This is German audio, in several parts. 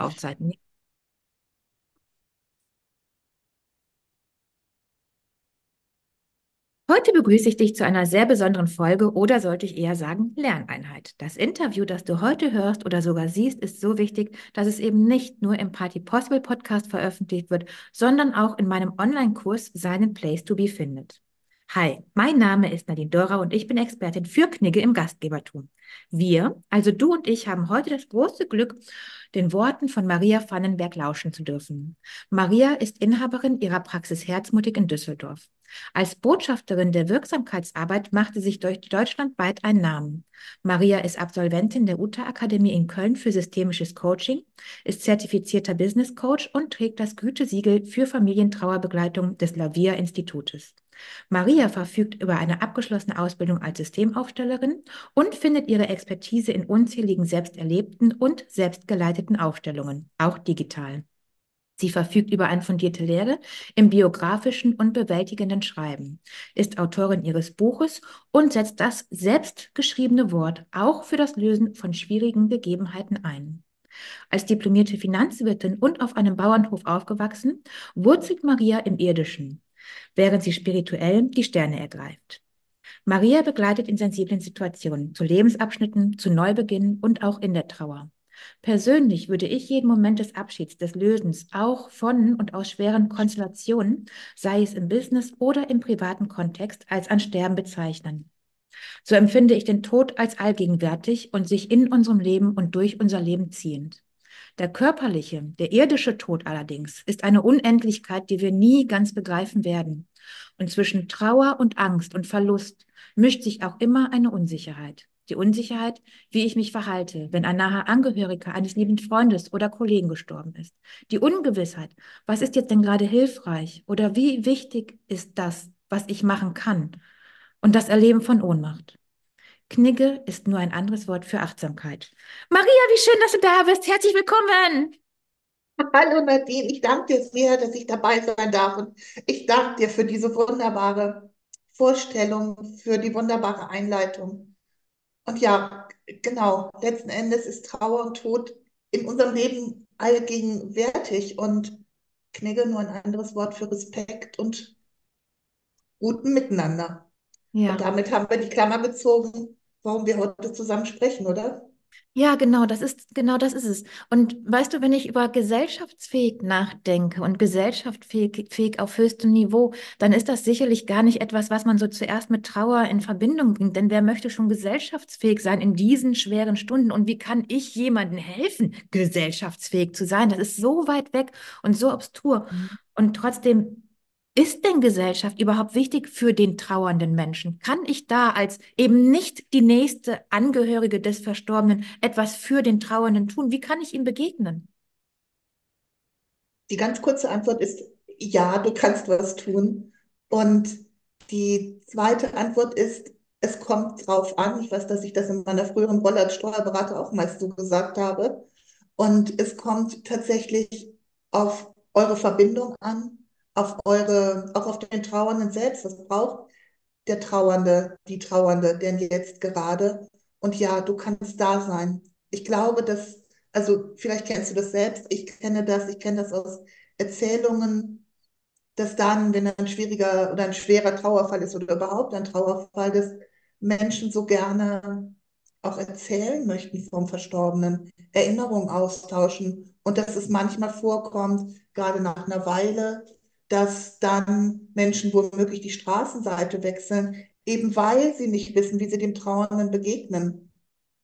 Aufzeiten. Heute begrüße ich dich zu einer sehr besonderen Folge oder sollte ich eher sagen Lerneinheit. Das Interview, das du heute hörst oder sogar siehst, ist so wichtig, dass es eben nicht nur im Party Possible Podcast veröffentlicht wird, sondern auch in meinem Online-Kurs seinen Place to be findet. Hi, mein Name ist Nadine Dora und ich bin Expertin für Knigge im Gastgebertum. Wir, also du und ich, haben heute das große Glück, den Worten von Maria Vandenberg lauschen zu dürfen. Maria ist Inhaberin ihrer Praxis Herzmutig in Düsseldorf. Als Botschafterin der Wirksamkeitsarbeit machte sich durch deutschlandweit einen Namen. Maria ist Absolventin der UTA-Akademie in Köln für systemisches Coaching, ist zertifizierter Business Coach und trägt das Gütesiegel für Familientrauerbegleitung des Lavia Institutes. Maria verfügt über eine abgeschlossene Ausbildung als Systemaufstellerin und findet ihre Expertise in unzähligen selbsterlebten und selbstgeleiteten Aufstellungen, auch digital. Sie verfügt über eine fundierte Lehre im biografischen und bewältigenden Schreiben, ist Autorin ihres Buches und setzt das selbstgeschriebene Wort auch für das Lösen von schwierigen Gegebenheiten ein. Als diplomierte Finanzwirtin und auf einem Bauernhof aufgewachsen, wurzelt Maria im Irdischen, während sie spirituell die Sterne ergreift. Maria begleitet in sensiblen Situationen, zu Lebensabschnitten, zu Neubeginn und auch in der Trauer. Persönlich würde ich jeden Moment des Abschieds, des Lösens, auch von und aus schweren Konstellationen, sei es im Business oder im privaten Kontext, als ein Sterben bezeichnen. So empfinde ich den Tod als allgegenwärtig und sich in unserem Leben und durch unser Leben ziehend. Der körperliche, der irdische Tod allerdings ist eine Unendlichkeit, die wir nie ganz begreifen werden. Und zwischen Trauer und Angst und Verlust mischt sich auch immer eine Unsicherheit. Die Unsicherheit, wie ich mich verhalte, wenn ein naher Angehöriger eines lieben Freundes oder Kollegen gestorben ist. Die Ungewissheit, was ist jetzt denn gerade hilfreich oder wie wichtig ist das, was ich machen kann. Und das Erleben von Ohnmacht. Knigge ist nur ein anderes Wort für Achtsamkeit. Maria, wie schön, dass du da bist. Herzlich willkommen. Hallo Nadine, ich danke dir sehr, dass ich dabei sein darf. Und ich danke dir für diese wunderbare Vorstellung, für die wunderbare Einleitung. Und ja, genau, letzten Endes ist Trauer und Tod in unserem Leben allgegenwärtig und Knigge nur ein anderes Wort für Respekt und guten Miteinander. Ja. Und damit haben wir die Klammer gezogen warum wir heute zusammen sprechen, oder? Ja, genau, das ist, genau das ist es. Und weißt du, wenn ich über gesellschaftsfähig nachdenke und gesellschaftsfähig fähig auf höchstem Niveau, dann ist das sicherlich gar nicht etwas, was man so zuerst mit Trauer in Verbindung bringt. Denn wer möchte schon gesellschaftsfähig sein in diesen schweren Stunden? Und wie kann ich jemandem helfen, gesellschaftsfähig zu sein? Das ist so weit weg und so obskur. Mhm. Und trotzdem ist denn Gesellschaft überhaupt wichtig für den trauernden Menschen? Kann ich da als eben nicht die nächste Angehörige des Verstorbenen etwas für den Trauernden tun? Wie kann ich ihm begegnen? Die ganz kurze Antwort ist ja, du kannst was tun. Und die zweite Antwort ist, es kommt drauf an. Ich weiß, dass ich das in meiner früheren Rolle als Steuerberater auch meist so gesagt habe. Und es kommt tatsächlich auf eure Verbindung an, auf eure, auch auf den Trauernden selbst. Was braucht der Trauernde, die Trauernde denn jetzt gerade? Und ja, du kannst da sein. Ich glaube, dass, also vielleicht kennst du das selbst, ich kenne das, ich kenne das aus Erzählungen, dass dann, wenn ein schwieriger oder ein schwerer Trauerfall ist oder überhaupt ein Trauerfall ist, Menschen so gerne auch erzählen möchten vom Verstorbenen, Erinnerungen austauschen und dass es manchmal vorkommt, gerade nach einer Weile, dass dann Menschen womöglich die Straßenseite wechseln, eben weil sie nicht wissen, wie sie dem Trauernden begegnen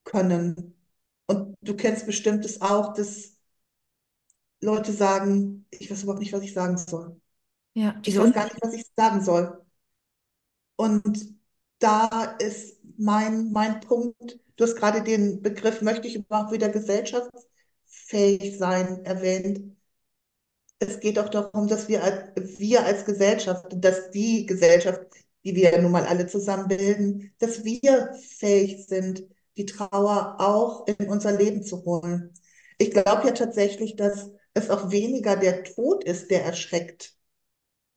können. Und du kennst bestimmt es auch, dass Leute sagen, ich weiß überhaupt nicht, was ich sagen soll. Ja, ich weiß gar nicht, was ich sagen soll. Und da ist mein, mein Punkt, du hast gerade den Begriff, möchte ich überhaupt wieder gesellschaftsfähig sein, erwähnt es geht auch darum, dass wir als, wir als Gesellschaft, dass die Gesellschaft, die wir nun mal alle zusammen bilden, dass wir fähig sind, die Trauer auch in unser Leben zu holen. Ich glaube ja tatsächlich, dass es auch weniger der Tod ist, der erschreckt.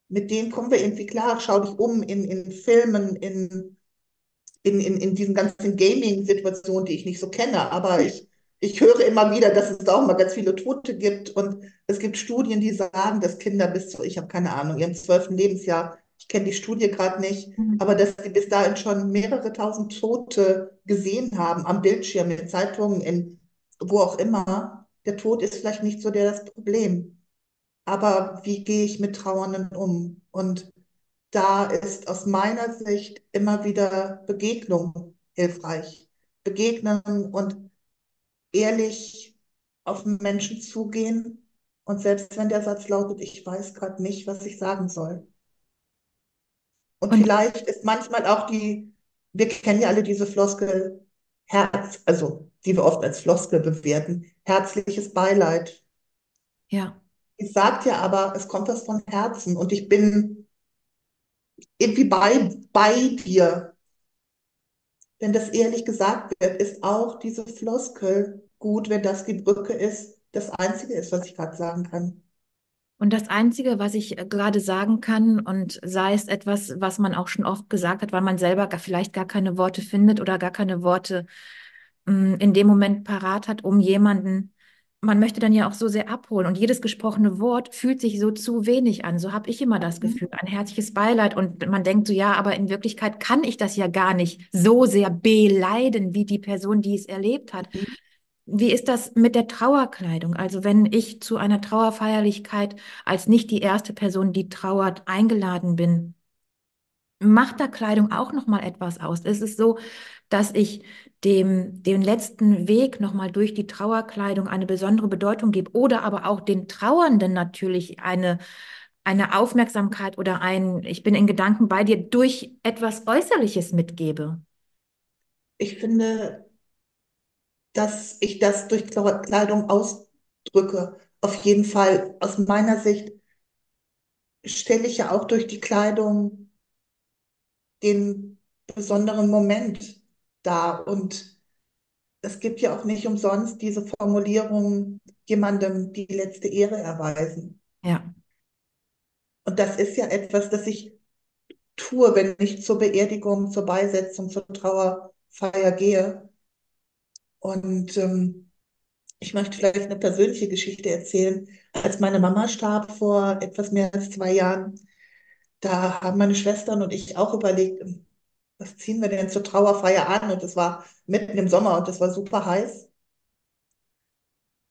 Mit dem kommen wir irgendwie klar. Schau dich um in, in Filmen, in, in, in, in diesen ganzen Gaming-Situationen, die ich nicht so kenne. Aber ich ich höre immer wieder, dass es da auch mal ganz viele Tote gibt. Und es gibt Studien, die sagen, dass Kinder bis zu, ich habe keine Ahnung, ihrem zwölften Lebensjahr, ich kenne die Studie gerade nicht, Mhm. aber dass sie bis dahin schon mehrere tausend Tote gesehen haben am Bildschirm, in Zeitungen, in wo auch immer. Der Tod ist vielleicht nicht so der das Problem. Aber wie gehe ich mit Trauernden um? Und da ist aus meiner Sicht immer wieder Begegnung hilfreich. Begegnen und ehrlich auf den Menschen zugehen. Und selbst wenn der Satz lautet, ich weiß gerade nicht, was ich sagen soll. Und Und vielleicht ist manchmal auch die, wir kennen ja alle diese Floskel, Herz, also die wir oft als Floskel bewerten, herzliches Beileid. ja, Ich sagt ja aber, es kommt was von Herzen und ich bin irgendwie bei, bei dir. Wenn das ehrlich gesagt wird, ist auch diese Floskel gut, wenn das die Brücke ist, das Einzige ist, was ich gerade sagen kann. Und das Einzige, was ich äh, gerade sagen kann, und sei es etwas, was man auch schon oft gesagt hat, weil man selber gar, vielleicht gar keine Worte findet oder gar keine Worte mh, in dem Moment parat hat, um jemanden, man möchte dann ja auch so sehr abholen. Und jedes gesprochene Wort fühlt sich so zu wenig an. So habe ich immer das Mhm. Gefühl, ein herzliches Beileid. Und man denkt so, ja, aber in Wirklichkeit kann ich das ja gar nicht so sehr beleiden, wie die Person, die es erlebt hat. Mhm. Wie ist das mit der Trauerkleidung? Also wenn ich zu einer Trauerfeierlichkeit als nicht die erste Person, die trauert, eingeladen bin, macht da Kleidung auch noch mal etwas aus? Ist es so, dass ich dem den letzten Weg noch mal durch die Trauerkleidung eine besondere Bedeutung gebe oder aber auch den Trauernden natürlich eine eine Aufmerksamkeit oder ein ich bin in Gedanken bei dir durch etwas Äußerliches mitgebe? Ich finde, dass ich das durch Kleidung ausdrücke. Auf jeden Fall, aus meiner Sicht stelle ich ja auch durch die Kleidung den besonderen Moment dar. Und es gibt ja auch nicht umsonst diese Formulierung, jemandem die letzte Ehre erweisen. Ja, Und das ist ja etwas, das ich tue, wenn ich zur Beerdigung, zur Beisetzung, zur Trauerfeier gehe. Und ähm, ich möchte vielleicht eine persönliche Geschichte erzählen. Als meine Mama starb vor etwas mehr als zwei Jahren, da haben meine Schwestern und ich auch überlegt, was ziehen wir denn zur Trauerfeier an? Und es war mitten im Sommer und es war super heiß.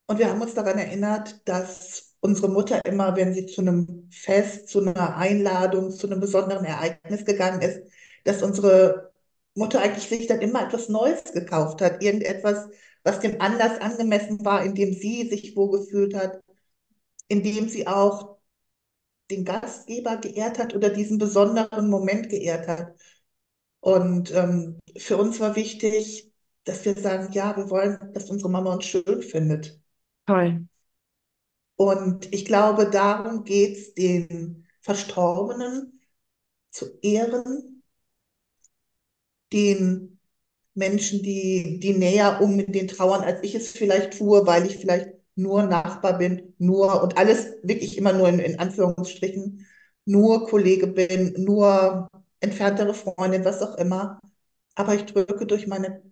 Und wir haben uns daran erinnert, dass unsere Mutter immer, wenn sie zu einem Fest, zu einer Einladung, zu einem besonderen Ereignis gegangen ist, dass unsere Mutter eigentlich sich dann immer etwas Neues gekauft hat, irgendetwas, was dem Anlass angemessen war, in dem sie sich wohlgefühlt hat, in dem sie auch den Gastgeber geehrt hat oder diesen besonderen Moment geehrt hat. Und ähm, für uns war wichtig, dass wir sagen, ja, wir wollen, dass unsere Mama uns schön findet. toll. Und ich glaube, darum geht es, den Verstorbenen zu ehren, den Menschen, die, die näher um mit den trauern, als ich es vielleicht tue, weil ich vielleicht nur Nachbar bin, nur und alles wirklich immer nur in, in Anführungsstrichen, nur Kollege bin, nur entferntere Freundin, was auch immer. Aber ich drücke durch meine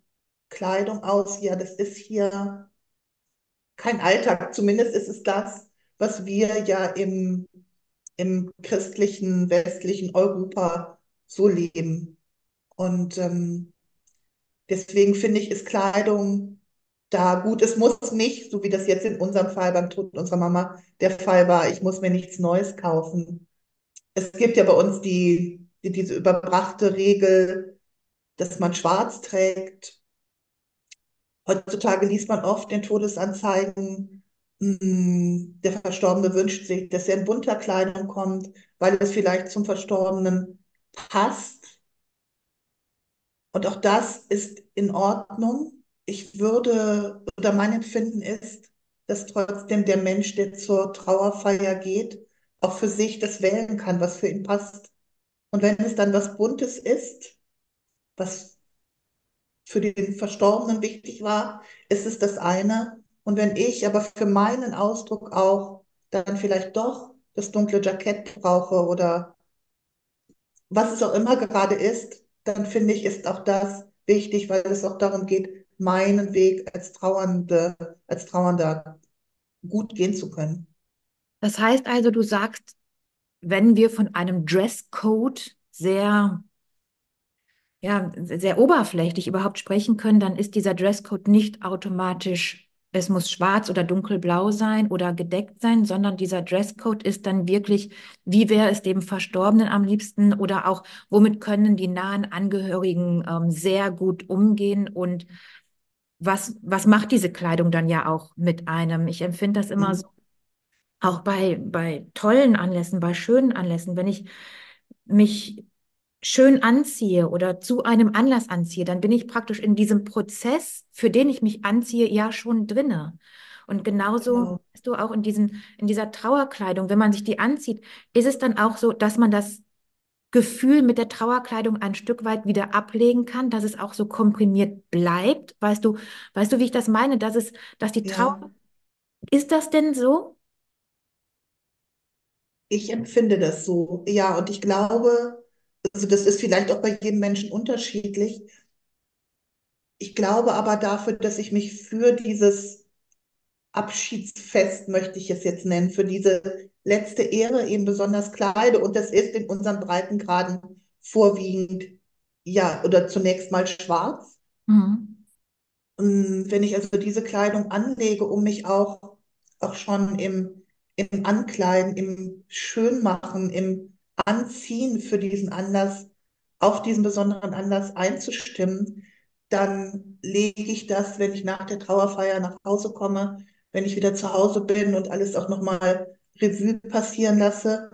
Kleidung aus, ja, das ist hier kein Alltag. Zumindest ist es das, was wir ja im, im christlichen, westlichen Europa so leben. Und ähm, deswegen finde ich, ist Kleidung da gut. Es muss nicht, so wie das jetzt in unserem Fall beim Tod unserer Mama der Fall war, ich muss mir nichts Neues kaufen. Es gibt ja bei uns die, die diese überbrachte Regel, dass man schwarz trägt. Heutzutage liest man oft in Todesanzeigen, mh, der Verstorbene wünscht sich, dass er in bunter Kleidung kommt, weil es vielleicht zum Verstorbenen passt. Und auch das ist in Ordnung. Ich würde, oder mein Empfinden ist, dass trotzdem der Mensch, der zur Trauerfeier geht, auch für sich das wählen kann, was für ihn passt. Und wenn es dann was Buntes ist, was für den Verstorbenen wichtig war, ist es das eine. Und wenn ich aber für meinen Ausdruck auch dann vielleicht doch das dunkle Jackett brauche oder was es auch immer gerade ist, dann finde ich, ist auch das wichtig, weil es auch darum geht, meinen Weg als Trauernde, als Trauernder gut gehen zu können. Das heißt also, du sagst, wenn wir von einem Dresscode sehr, ja, sehr oberflächlich überhaupt sprechen können, dann ist dieser Dresscode nicht automatisch, es muss schwarz oder dunkelblau sein oder gedeckt sein, sondern dieser Dresscode ist dann wirklich, wie wäre es dem Verstorbenen am liebsten oder auch, womit können die nahen Angehörigen ähm, sehr gut umgehen und was, was macht diese Kleidung dann ja auch mit einem? Ich empfinde das immer Mhm. so, auch bei, bei tollen Anlässen, bei schönen Anlässen, wenn ich mich schön anziehe oder zu einem Anlass anziehe, dann bin ich praktisch in diesem Prozess, für den ich mich anziehe, ja schon drinne. Und genauso Genau. bist du auch in diesen, in dieser Trauerkleidung, wenn man sich die anzieht, ist es dann auch so, dass man das Gefühl mit der Trauerkleidung ein Stück weit wieder ablegen kann, dass es auch so komprimiert bleibt. Weißt du, weißt du, wie ich das meine? Dass es, dass die Trauer, Ja, ist das denn so? Ich empfinde das so. Ja, und ich glaube, also das ist vielleicht auch bei jedem Menschen unterschiedlich. Ich glaube aber dafür, dass ich mich für dieses Abschiedsfest, möchte ich es jetzt nennen, für diese letzte Ehre eben besonders kleide. Und das ist in unseren Breitengraden vorwiegend, ja, oder zunächst mal schwarz. Mhm. Und wenn ich also diese Kleidung anlege, um mich auch, auch schon im, im Ankleiden, im Schönmachen, im Anziehen für diesen Anlass, auf diesen besonderen Anlass einzustimmen, dann lege ich das, wenn ich nach der Trauerfeier nach Hause komme, wenn ich wieder zu Hause bin und alles auch nochmal Revue passieren lasse,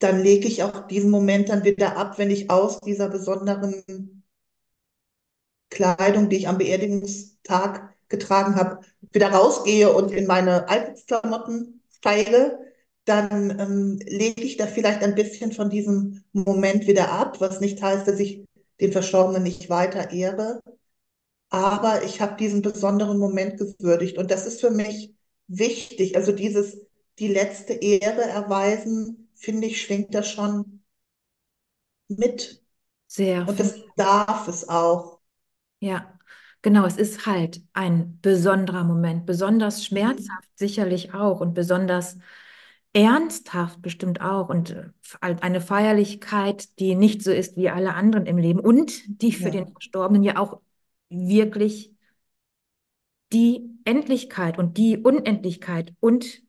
dann lege ich auch diesen Moment dann wieder ab, wenn ich aus dieser besonderen Kleidung, die ich am Beerdigungstag getragen habe, wieder rausgehe und in meine Alltagsklamotten steige, dann ähm, lege ich da vielleicht ein bisschen von diesem Moment wieder ab, was nicht heißt, dass ich den Verstorbenen nicht weiter ehre, aber ich habe diesen besonderen Moment gewürdigt und das ist für mich wichtig. Also dieses, die letzte Ehre erweisen, finde ich, schwingt da schon mit. Sehr, und das darf es auch. Ja, genau, es ist halt ein besonderer Moment, besonders Mhm. schmerzhaft sicherlich auch und besonders ernsthaft bestimmt auch und äh, eine Feierlichkeit, die nicht so ist wie alle anderen im Leben und die für den Ja. Verstorbenen ja auch wirklich die Endlichkeit und die Unendlichkeit und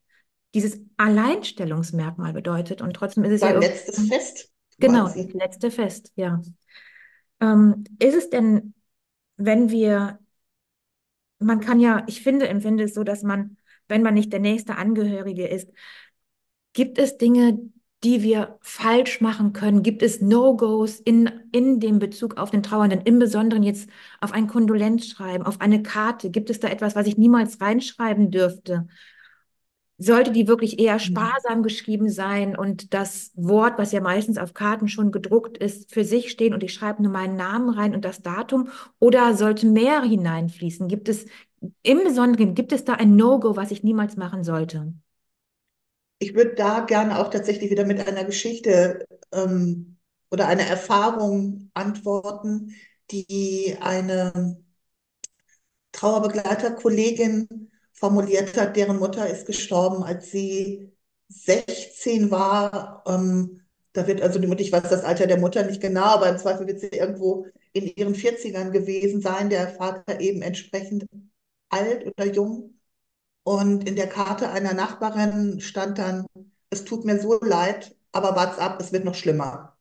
dieses Alleinstellungsmerkmal bedeutet. Und trotzdem ist es ja Sein irgendwie, letztes Fest genau, das letzte Fest, ja. Ähm, ist es denn, wenn wir man kann ja, ich finde, empfinde es so, dass man, wenn man nicht der nächste Angehörige ist, gibt es Dinge, die wir falsch machen können? Gibt es No-Gos in, in dem Bezug auf den Trauernden, im Besonderen jetzt auf ein Kondolenzschreiben, auf eine Karte? Gibt es da etwas, was ich niemals reinschreiben dürfte? Sollte die wirklich eher Mhm. sparsam geschrieben sein und das Wort, was ja meistens auf Karten schon gedruckt ist, für sich stehen und ich schreibe nur meinen Namen rein und das Datum? Oder sollte mehr hineinfließen? Gibt es im Besonderen, gibt es da ein No-Go, was ich niemals machen sollte? Ich würde da gerne auch tatsächlich wieder mit einer Geschichte ähm, oder einer Erfahrung antworten, die eine Trauerbegleiterkollegin formuliert hat, deren Mutter ist gestorben, als sie 16 war. Ähm, da wird also die Mutter, ich weiß das Alter der Mutter nicht genau, aber im Zweifel wird sie irgendwo in ihren 40ern gewesen sein, der Vater eben entsprechend alt oder jung. Und in der Karte einer Nachbarin stand dann, es tut mir so leid, aber wart's ab, es wird noch schlimmer.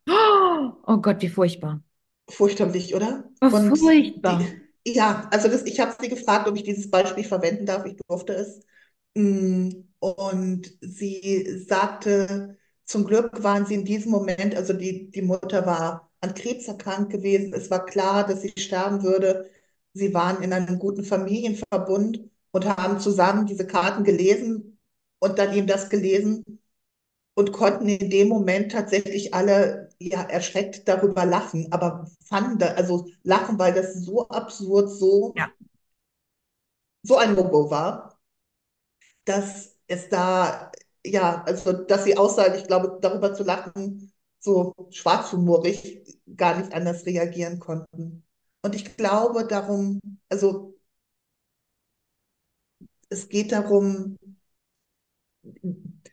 Oh Gott, wie furchtbar. Furchterlich, oder? Oh, Und die, furchtbar. Ja, also das, ich habe sie gefragt, ob ich dieses Beispiel verwenden darf. Ich durfte es. Mm, Und sie sagte, zum Glück waren sie in diesem Moment, also die, die Mutter war an Krebs erkrankt gewesen. Es war klar, dass sie sterben würde. Sie waren in einem guten Familienverbund und haben zusammen diese Karten gelesen und dann ihm das gelesen und konnten in dem Moment tatsächlich alle ja erschreckt darüber lachen, aber fanden da, also lachen, weil das so absurd, so, Ja. so ein No-Go war, dass es da, ja, also dass sie aussagen, ich glaube, darüber zu lachen, so schwarzhumorig gar nicht anders reagieren konnten. Und ich glaube darum, also es geht darum,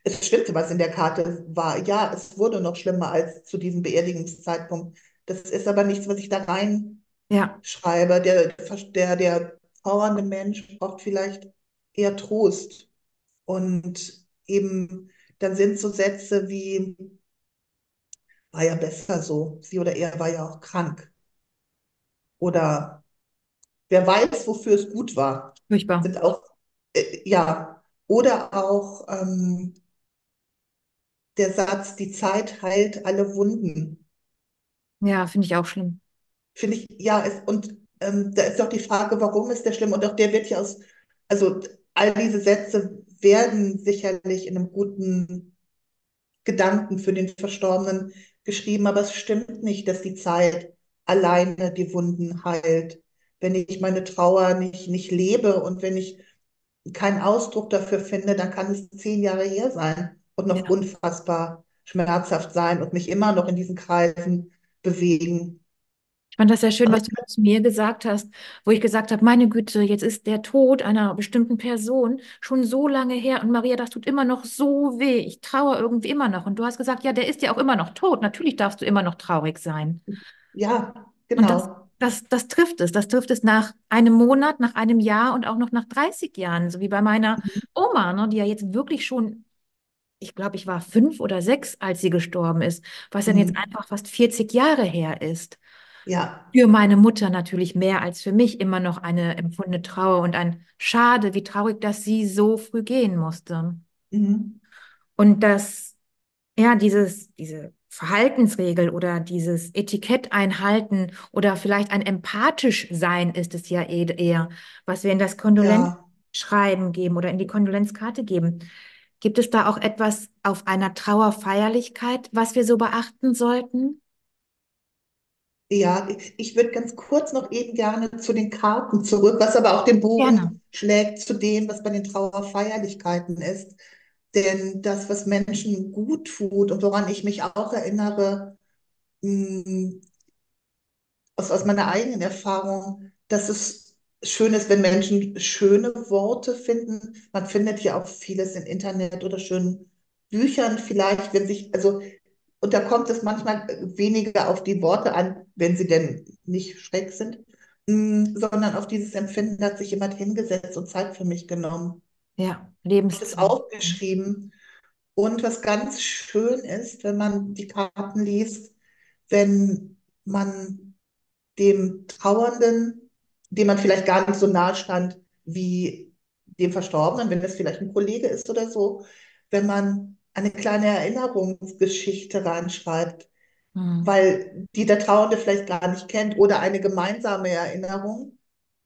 es stimmte, was in der Karte war. Ja, es wurde noch schlimmer als zu diesem Beerdigungszeitpunkt. Das ist aber nichts, was ich da Ja, reinschreibe. Der, der, der trauernde Mensch braucht vielleicht eher Trost. Und eben, dann sind so Sätze wie, war ja besser so. Sie oder er war ja auch krank. Oder wer weiß, wofür es gut war, furchtbar. sind auch, äh, ja. Oder auch ähm, der Satz, die Zeit heilt alle Wunden. Ja, finde ich auch schlimm. Finde ich, ja, es, und ähm, da ist doch die Frage, warum ist der schlimm? Und auch der wird ja aus, also all diese Sätze werden sicherlich in einem guten Gedanken für den Verstorbenen geschrieben, aber es stimmt nicht, dass die Zeit alleine die Wunden heilt. Wenn ich meine Trauer nicht, nicht lebe und wenn ich keinen Ausdruck dafür finde, dann kann es zehn Jahre her sein und noch Ja. unfassbar schmerzhaft sein und mich immer noch in diesen Kreisen bewegen. Ich fand das sehr schön, was du zu mir gesagt hast, wo ich gesagt habe, meine Güte, jetzt ist der Tod einer bestimmten Person schon so lange her und Maria, das tut immer noch so weh. Ich trauere irgendwie immer noch. Und du hast gesagt, ja, der ist ja auch immer noch tot. Natürlich darfst du immer noch traurig sein. ja, genau. das, das trifft es. Das trifft es nach einem Monat, nach einem Jahr und auch noch nach 30 Jahren, so wie bei meiner Oma, ne, die ja jetzt wirklich schon, ich glaube, ich war fünf oder sechs, als sie gestorben ist, was dann jetzt Mhm. einfach fast 40 Jahre her ist. Ja, Für meine Mutter natürlich mehr als für mich immer noch eine empfundene Trauer und ein Schade, wie traurig, dass sie so früh gehen musste. mhm. Und dass, ja, dieses, diese Verhaltensregel oder dieses Etikett einhalten oder vielleicht ein empathisch sein ist es ja eh- eher, was wir in das Ja. Kondolenzschreiben geben oder in die Kondolenzkarte geben. Gibt es da auch etwas auf einer Trauerfeierlichkeit, was wir so beachten sollten? Ja, ich würde ganz kurz noch eben gerne zu den Karten zurück, was aber auch den Gerne. Bogen schlägt zu dem, was bei den Trauerfeierlichkeiten ist. Denn das, was Menschen gut tut und woran ich mich auch erinnere, mh, aus, aus meiner eigenen Erfahrung, dass es schön ist, wenn Menschen schöne Worte finden. Man findet ja auch vieles im Internet oder schönen Büchern vielleicht, wenn sich, also und da kommt es manchmal weniger auf die Worte an, wenn sie denn nicht schräg sind, mh, sondern auf dieses Empfinden hat sich jemand hingesetzt und Zeit für mich genommen Ja, und es Lebenszeit. aufgeschrieben. Und was ganz schön ist, wenn man die Karten liest, wenn man dem Trauernden, dem man vielleicht gar nicht so nahe stand wie dem Verstorbenen, wenn es vielleicht ein Kollege ist oder so, wenn man eine kleine Erinnerungsgeschichte reinschreibt, Hm. weil die der Trauernde vielleicht gar nicht kennt oder eine gemeinsame Erinnerung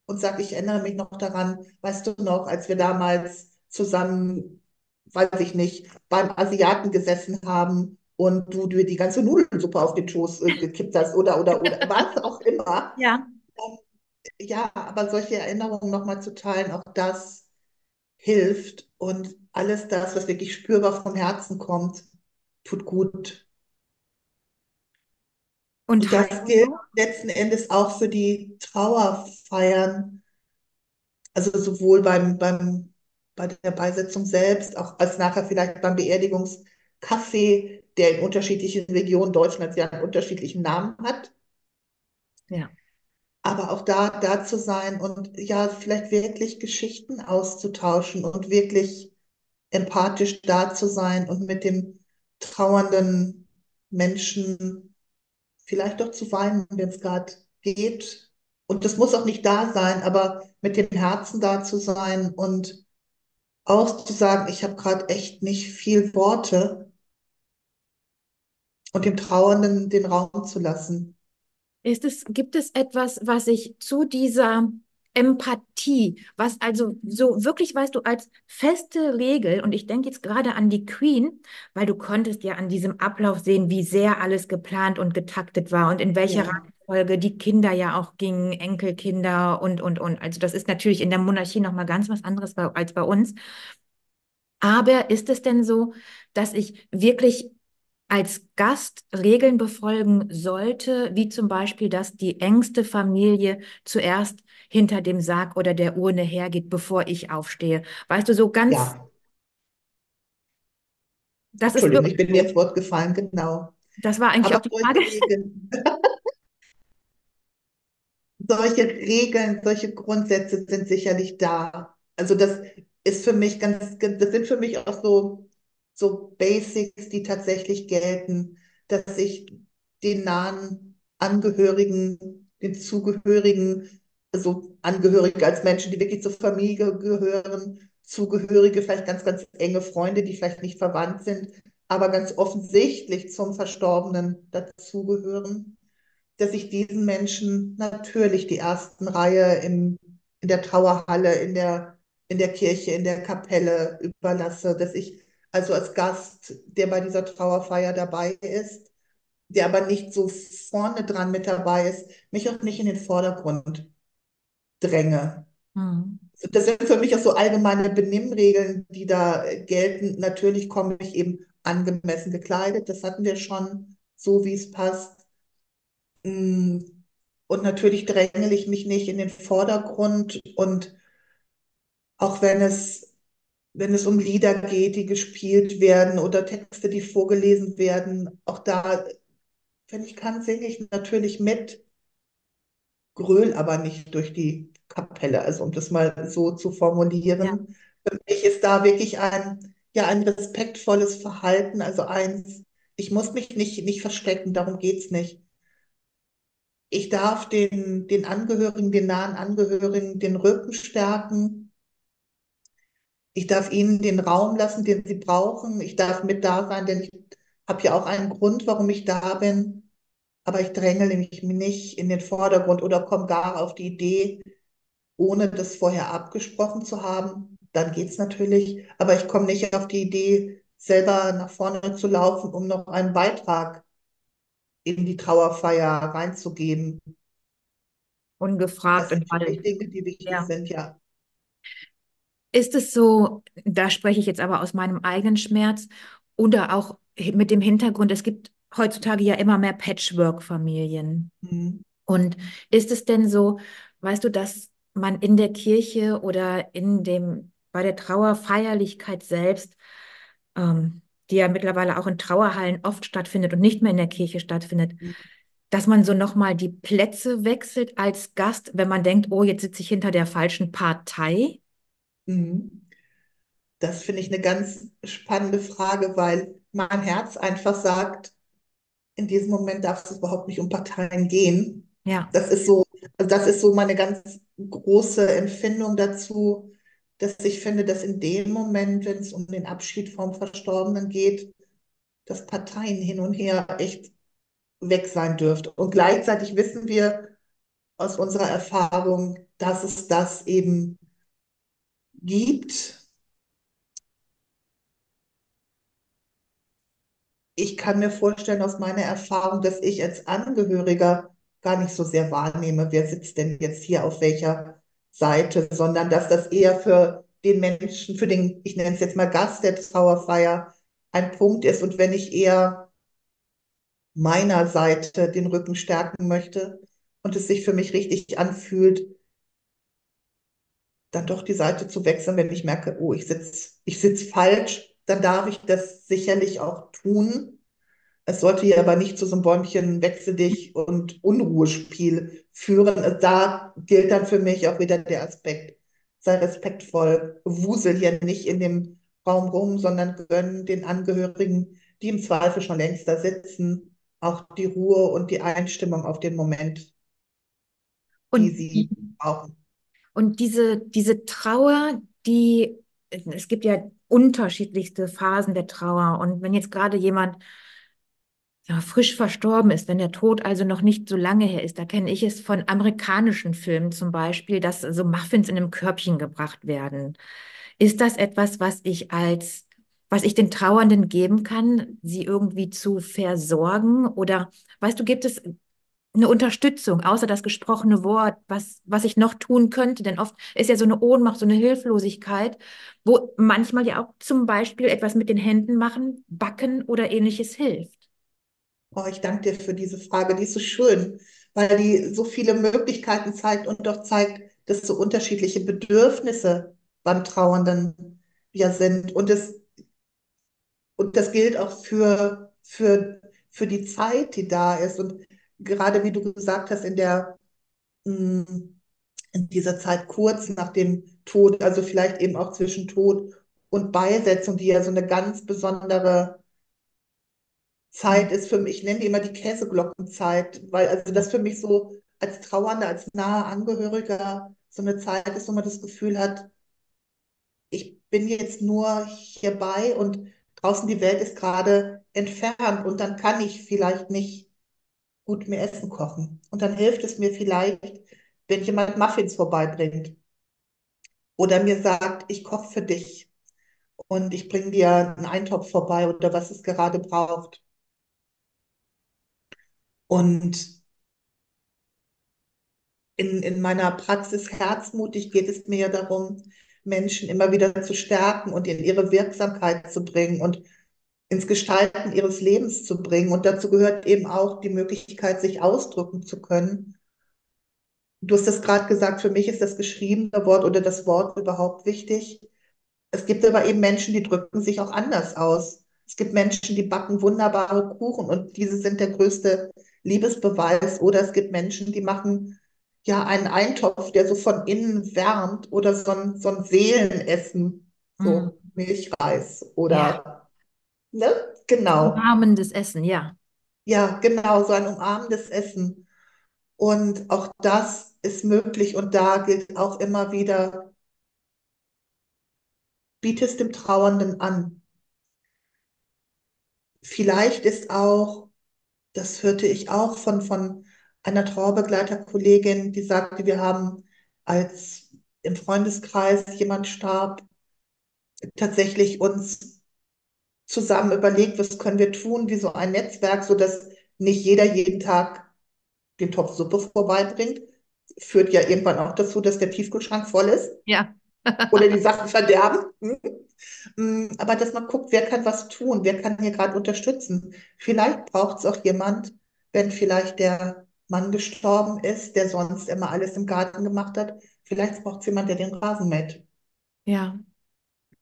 und sagt, ich erinnere mich noch daran, weißt du noch, als wir damals zusammen, weiß ich nicht, beim Asiaten gesessen haben und du dir die ganze Nudelsuppe auf den Schoß äh, gekippt hast oder, oder, oder, was auch immer. Ja. Ähm, Ja, aber solche Erinnerungen nochmal zu teilen, auch das hilft und alles das, was wirklich spürbar vom Herzen kommt, tut gut. Und Und das gilt letzten Endes auch für die Trauerfeiern, also sowohl beim, beim, bei der Beisetzung selbst, auch als nachher vielleicht beim Beerdigungskaffee, der in unterschiedlichen Regionen Deutschlands ja einen unterschiedlichen Namen hat. Ja. Aber auch da, da zu sein und ja, vielleicht wirklich Geschichten auszutauschen und wirklich empathisch da zu sein und mit dem trauernden Menschen vielleicht doch zu weinen, wenn es gerade geht. Und das muss auch nicht da sein, aber mit dem Herzen da zu sein und auch zu sagen, ich habe gerade echt nicht viel Worte und dem Trauernden den Raum zu lassen. Ist es, gibt es etwas, was ich zu dieser Empathie, was also so wirklich, weißt du, als feste Regel, und ich denke jetzt gerade an die Queen, weil du konntest ja an diesem Ablauf sehen, wie sehr alles geplant und getaktet war und in welcher Ja, Reihenfolge die Kinder ja auch gingen, Enkelkinder und, und, und. Also das ist natürlich in der Monarchie nochmal ganz was anderes als bei uns. Aber ist es denn so, dass ich wirklich als Gast Regeln befolgen sollte, wie zum Beispiel, dass die engste Familie zuerst hinter dem Sarg oder der Urne hergeht, bevor ich aufstehe. Weißt du, so ganz, Ja, das ist Entschuldigung, ich wirklich bin ins Wort gefallen, genau. Das war eigentlich auch Aber die solche Frage. Regeln, solche Regeln, solche Grundsätze sind sicherlich da. Also das ist für mich ganz, das sind für mich auch so, so Basics, die tatsächlich gelten, dass ich den nahen Angehörigen, den Zugehörigen, also Angehörige als Menschen, die wirklich zur Familie gehören, Zugehörige, vielleicht ganz, ganz enge Freunde, die vielleicht nicht verwandt sind, aber ganz offensichtlich zum Verstorbenen dazugehören dass ich diesen Menschen natürlich die ersten Reihe im, in der Trauerhalle, in der, in der Kirche, in der Kapelle überlasse, dass ich also als Gast, der bei dieser Trauerfeier dabei ist, der aber nicht so vorne dran mit dabei ist, mich auch nicht in den Vordergrund dränge. Hm. Das sind für mich auch so allgemeine Benimmregeln, die da gelten. Natürlich komme ich eben angemessen gekleidet, das hatten wir schon, so wie es passt. Mm, Und natürlich drängele ich mich nicht in den Vordergrund. Und auch wenn es, wenn es um Lieder geht, die gespielt werden oder Texte, die vorgelesen werden, auch da, wenn ich kann, singe ich natürlich mit, gröl aber nicht durch die Kapelle. Also um das mal so zu Ja. formulieren. Für mich ist da wirklich ein, ja, ein respektvolles Verhalten. Also eins, ich muss mich nicht, nicht verstecken, darum geht's nicht. Ich darf den, den Angehörigen, den nahen Angehörigen den Rücken stärken. Ich darf ihnen den Raum lassen, den sie brauchen. Ich darf mit da sein, denn ich habe ja auch einen Grund, warum ich da bin. Aber ich drängele mich nicht in den Vordergrund oder komme gar auf die Idee, ohne das vorher abgesprochen zu haben. Dann geht's natürlich. Aber ich komme nicht auf die Idee, selber nach vorne zu laufen, um noch einen Beitrag in die Trauerfeier reinzugeben. Das Ungefragt sind und für mal, mich Dinge, die wichtig ja. sind, ja. Ist es so, da spreche ich jetzt aber aus meinem eigenen Schmerz oder auch mit dem Hintergrund, es gibt heutzutage ja immer mehr Patchwork-Familien. Mhm. Und ist es denn so, weißt du, dass man in der Kirche oder in dem, bei der Trauerfeierlichkeit selbst, ähm, die ja mittlerweile auch in Trauerhallen oft stattfindet und nicht mehr in der Kirche stattfindet, dass man so nochmal die Plätze wechselt als Gast, wenn man denkt, oh, jetzt sitze ich hinter der falschen Partei? Mhm. Das finde ich eine ganz spannende Frage, weil mein Herz einfach sagt, in diesem Moment darf es überhaupt nicht um Parteien gehen. Ja. Das ist so, also das ist so meine ganz große Empfindung dazu, dass ich finde, dass in dem Moment, wenn es um den Abschied vom Verstorbenen geht, dass Parteien hin und her echt weg sein dürfte. Und gleichzeitig wissen wir aus unserer Erfahrung, dass es das eben gibt. Ich kann mir vorstellen aus meiner Erfahrung, dass ich als Angehöriger gar nicht so sehr wahrnehme, wer sitzt denn jetzt hier auf welcher Seite, sondern dass das eher für den Menschen, für den, ich nenne es jetzt mal Gast der Trauerfeier, ein Punkt ist. Und wenn ich eher meiner Seite den Rücken stärken möchte und es sich für mich richtig anfühlt, dann doch die Seite zu wechseln, wenn ich merke, oh, ich sitze ich sitz falsch, dann darf ich das sicherlich auch tun. Es sollte ja aber nicht zu so einem Bäumchen wechsel dich und Unruhespiel führen. Also Da gilt dann für mich auch wieder der Aspekt, sei respektvoll, wusel hier nicht in dem Raum rum, sondern gönn den Angehörigen, die im Zweifel schon längst da sitzen, auch die Ruhe und die Einstimmung auf den Moment, Und die sie brauchen. Und diese, diese Trauer, die, es gibt ja unterschiedlichste Phasen der Trauer. Und wenn jetzt gerade jemand ja, frisch verstorben ist, wenn der Tod also noch nicht so lange her ist, da kenne ich es von amerikanischen Filmen zum Beispiel, dass so Muffins in einem Körbchen gebracht werden. Ist das etwas, was ich als, was ich den Trauernden geben kann, sie irgendwie zu versorgen? Oder weißt du, gibt es eine Unterstützung, außer das gesprochene Wort, was, was ich noch tun könnte. Denn oft ist ja so eine Ohnmacht, so eine Hilflosigkeit, wo manchmal ja auch zum Beispiel etwas mit den Händen machen, backen oder ähnliches hilft. Oh, ich danke dir für diese Frage, die ist so schön, weil die so viele Möglichkeiten zeigt und doch zeigt, dass so unterschiedliche Bedürfnisse beim Trauernden ja sind. Und es, und das gilt auch für, für, für die Zeit, die da ist. Und gerade wie du gesagt hast, in der, mm, in dieser Zeit kurz nach dem Tod, also vielleicht eben auch zwischen Tod und Beisetzung, die ja so eine ganz besondere Zeit ist für mich, ich nenne die immer die Käseglockenzeit, weil also das für mich so als Trauernder, als naher Angehöriger so eine Zeit ist, wo man das Gefühl hat, ich bin jetzt nur hierbei und draußen die Welt ist gerade entfernt und dann kann ich vielleicht nicht gut mehr Essen kochen. Und dann hilft es mir vielleicht, wenn jemand Muffins vorbeibringt oder mir sagt, ich koche für dich und ich bringe dir einen Eintopf vorbei oder was es gerade braucht. Und in, in meiner Praxis herzmutig geht es mir ja darum, Menschen immer wieder zu stärken und in ihre Wirksamkeit zu bringen und ins Gestalten ihres Lebens zu bringen. Und dazu gehört eben auch die Möglichkeit, sich ausdrücken zu können. Du hast das gerade gesagt, für mich ist das geschriebene Wort oder das Wort überhaupt wichtig. Es gibt aber eben Menschen, die drücken sich auch anders aus. Es gibt Menschen, die backen wunderbare Kuchen und diese sind der größte Liebesbeweis. Oder es gibt Menschen, die machen ja einen Eintopf, der so von innen wärmt oder so ein, so ein Seelenessen, so Mm. Milchreis Ja, oder, ne? Genau. umarmendes Essen, ja. Ja, genau, so ein umarmendes Essen. Und auch das ist möglich und da gilt auch immer wieder, biete es dem Trauernden an. Vielleicht ist auch, das hörte ich auch von, von einer Trauerbegleiterkollegin, die sagte, wir haben als im Freundeskreis jemand starb, tatsächlich uns zusammen überlegt, was können wir tun, wie so ein Netzwerk, so dass nicht jeder jeden Tag den Topf Suppe vorbeibringt. Führt ja irgendwann auch dazu, dass der Tiefkühlschrank voll ist Ja. oder die Sachen verderben. Hm. Aber dass man guckt, wer kann was tun, wer kann hier gerade unterstützen. Vielleicht braucht es auch jemand, wenn vielleicht der Mann gestorben ist, der sonst immer alles im Garten gemacht hat. Vielleicht braucht es jemand, der den Rasen mäht. Ja,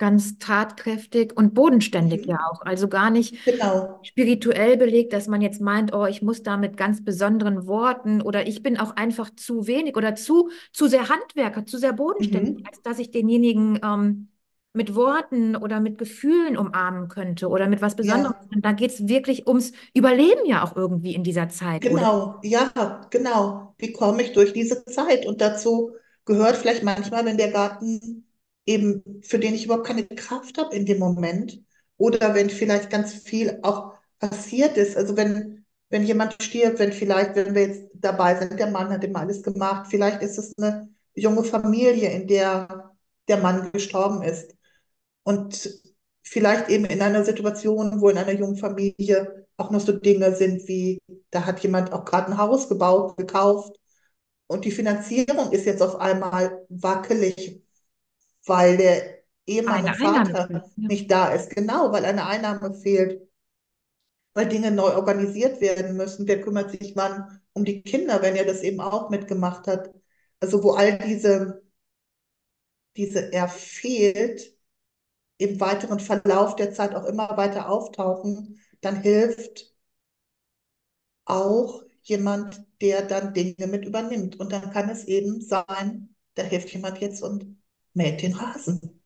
ganz tatkräftig und bodenständig ja Mhm. auch. Also gar nicht Genau. spirituell belegt, dass man jetzt meint, oh, ich muss da mit ganz besonderen Worten oder ich bin auch einfach zu wenig oder zu, zu sehr Handwerker, zu sehr bodenständig, Mhm. als dass ich denjenigen ähm, mit Worten oder mit Gefühlen umarmen könnte oder mit was Besonderem. Ja. Und da geht es wirklich ums Überleben ja auch irgendwie in dieser Zeit, oder? Genau, ja, genau. Wie komme ich durch diese Zeit? Und dazu gehört vielleicht manchmal, wenn der Garten eben, für den ich überhaupt keine Kraft habe in dem Moment, oder wenn vielleicht ganz viel auch passiert ist. Also wenn, wenn jemand stirbt, wenn vielleicht, wenn wir jetzt dabei sind, der Mann hat immer alles gemacht, vielleicht ist es eine junge Familie, in der der Mann gestorben ist. Und vielleicht eben in einer Situation, wo in einer jungen Familie auch noch so Dinge sind wie, da hat jemand auch gerade ein Haus gebaut, gekauft und die Finanzierung ist jetzt auf einmal wackelig, weil der Einnahme. Vater Ja. nicht da ist. Genau, weil eine Einnahme fehlt, weil Dinge neu organisiert werden müssen. Wer kümmert sich wann um die Kinder, wenn er das eben auch mitgemacht hat? Also wo all diese, diese er fehlt, im weiteren Verlauf der Zeit auch immer weiter auftauchen, dann hilft auch jemand, der dann Dinge mit übernimmt. Und dann kann es eben sein, da hilft jemand jetzt und mäht den Rasen.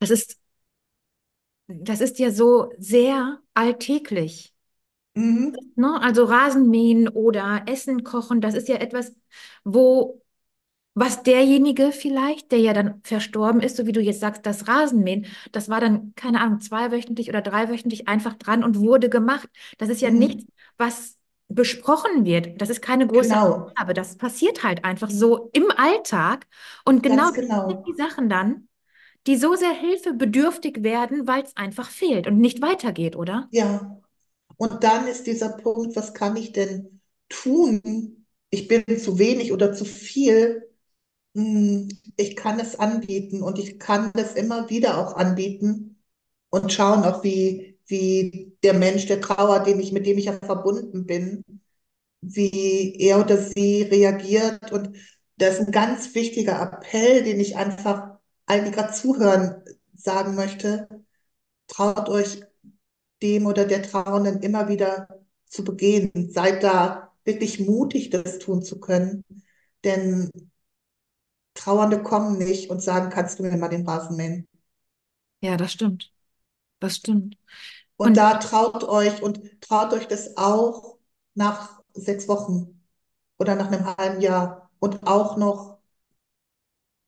Das ist, das ist ja so sehr alltäglich. Mhm. Ne? Also Rasenmähen oder Essen kochen, das ist ja etwas, wo, was derjenige vielleicht, der ja dann verstorben ist, so wie du jetzt sagst, das Rasenmähen, das war dann, keine Ahnung, zweiwöchentlich oder dreiwöchentlich einfach dran und wurde gemacht. Das ist ja nichts, Mhm. was besprochen wird. Das ist keine große Genau, Aufgabe. Das passiert halt einfach so im Alltag. Und genau ganz das sind die genau. Sachen dann, die so sehr hilfebedürftig werden, weil es einfach fehlt und nicht weitergeht, oder? Ja. Und dann ist dieser Punkt, was kann ich denn tun? Ich bin zu wenig oder zu viel. Hm, Ich kann es anbieten und ich kann es immer wieder auch anbieten und schauen auch, wie, wie der Mensch, der trauert, den ich, mit dem ich ja verbunden bin, wie er oder sie reagiert. Und das ist ein ganz wichtiger Appell, den ich einfach allen, die gerade zuhören, sagen möchte. Traut euch dem oder der Trauenden immer wieder zu begehen. Seid da wirklich mutig, das tun zu können. Denn Trauernde kommen nicht und sagen, kannst du mir mal den Rasen mähen? Ja, das stimmt. Das stimmt. Und, und da traut euch und traut euch das auch nach sechs Wochen oder nach einem halben Jahr und auch noch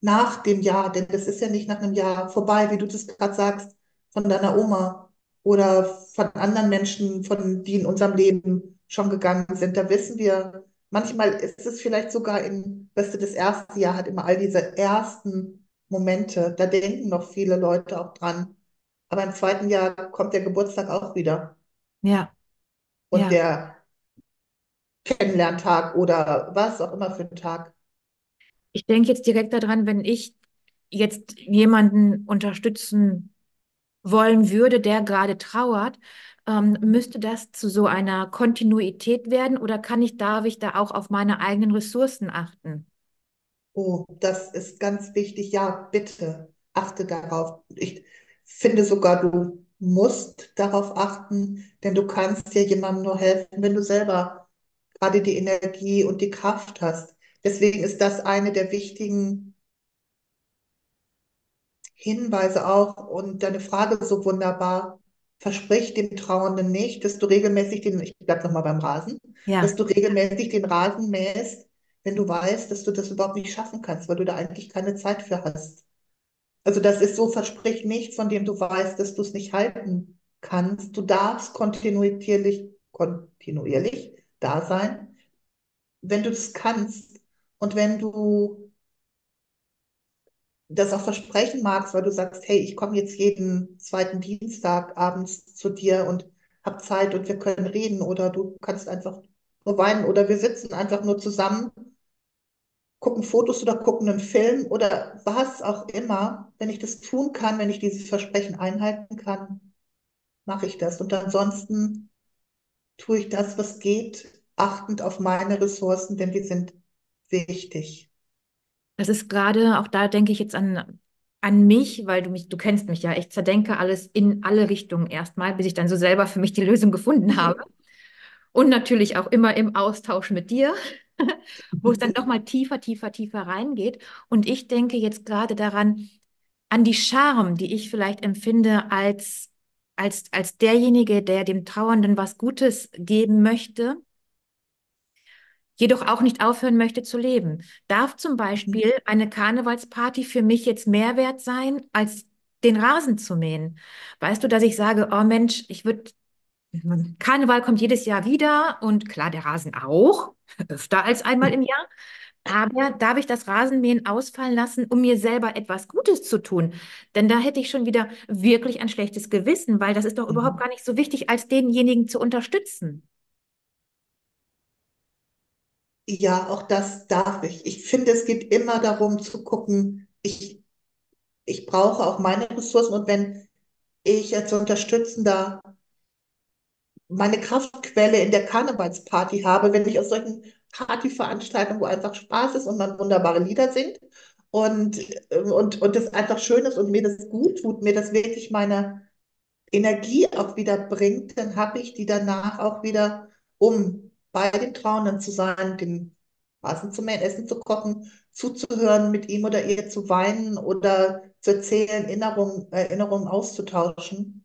nach dem Jahr, denn das ist ja nicht nach einem Jahr vorbei, wie du das gerade sagst, von deiner Oma oder von anderen Menschen, von die in unserem Leben schon gegangen sind. Da wissen wir, manchmal ist es vielleicht sogar in, weißt du, das erste Jahr hat immer all diese ersten Momente. Da denken noch viele Leute auch dran. Aber im zweiten Jahr kommt der Geburtstag auch wieder. Ja. Und ja. der Kennenlerntag oder was auch immer für ein Tag. Ich denke jetzt direkt daran, wenn ich jetzt jemanden unterstützen wollen würde, der gerade trauert, ähm, müsste das zu so einer Kontinuität werden oder kann ich, darf ich da auch auf meine eigenen Ressourcen achten? Oh, das ist ganz wichtig. Ja, bitte achte darauf. Ich finde sogar, du musst darauf achten, denn du kannst dir jemandem nur helfen, wenn du selber gerade die Energie und die Kraft hast. Deswegen ist das eine der wichtigen Hinweise auch und deine Frage so wunderbar. Versprich dem Trauernden nicht, dass du regelmäßig den, ich bleib nochmal beim Rasen, Ja. dass du regelmäßig den Rasen mähst, wenn du weißt, dass du das überhaupt nicht schaffen kannst, weil du da eigentlich keine Zeit für hast. Also das ist so, versprich nichts, von dem du weißt, dass du es nicht halten kannst. Du darfst kontinuierlich, kontinuierlich da sein, wenn du das kannst und wenn du das auch versprechen magst, weil du sagst, hey, ich komme jetzt jeden zweiten Dienstag abends zu dir und hab Zeit und wir können reden oder du kannst einfach nur weinen oder wir sitzen einfach nur zusammen, gucken Fotos oder gucken einen Film oder was auch immer. Wenn ich das tun kann, wenn ich dieses Versprechen einhalten kann, mache ich das. Und ansonsten tue ich das, was geht, achtend auf meine Ressourcen, denn die sind wichtig. Das ist gerade, auch da denke ich jetzt an, an mich, weil du mich, du kennst mich ja, ich zerdenke alles in alle Richtungen erstmal, bis ich dann so selber für mich die Lösung gefunden habe. Und natürlich auch immer im Austausch mit dir, wo es dann nochmal tiefer, tiefer, tiefer reingeht. Und ich denke jetzt gerade daran, an die Scham, die ich vielleicht empfinde als, als, als derjenige, der dem Trauernden was Gutes geben möchte jedoch auch nicht aufhören möchte zu leben. Darf zum Beispiel eine Karnevalsparty für mich jetzt mehr wert sein, als den Rasen zu mähen? Weißt du, dass ich sage, oh Mensch, ich würde, Karneval kommt jedes Jahr wieder und klar, der Rasen auch, öfter als einmal im Jahr. Aber darf ich das Rasenmähen ausfallen lassen, um mir selber etwas Gutes zu tun? Denn da hätte ich schon wieder wirklich ein schlechtes Gewissen, weil das ist doch überhaupt gar nicht so wichtig, als denjenigen zu unterstützen. Ja, auch das darf ich. Ich finde, es geht immer darum zu gucken, ich, ich brauche auch meine Ressourcen und wenn ich als Unterstützender meine Kraftquelle in der Karnevalsparty habe, wenn ich aus solchen Partyveranstaltungen, wo einfach Spaß ist und man wunderbare Lieder singt und, und, und das einfach schön ist und mir das gut tut, mir das wirklich meine Energie auch wieder bringt, dann habe ich die danach auch wieder um bei dem Trauenden zu sein, dem Rasen zu mähen, Essen zu kochen, zuzuhören, mit ihm oder ihr zu weinen oder zu erzählen, Erinnerungen, Erinnerungen auszutauschen.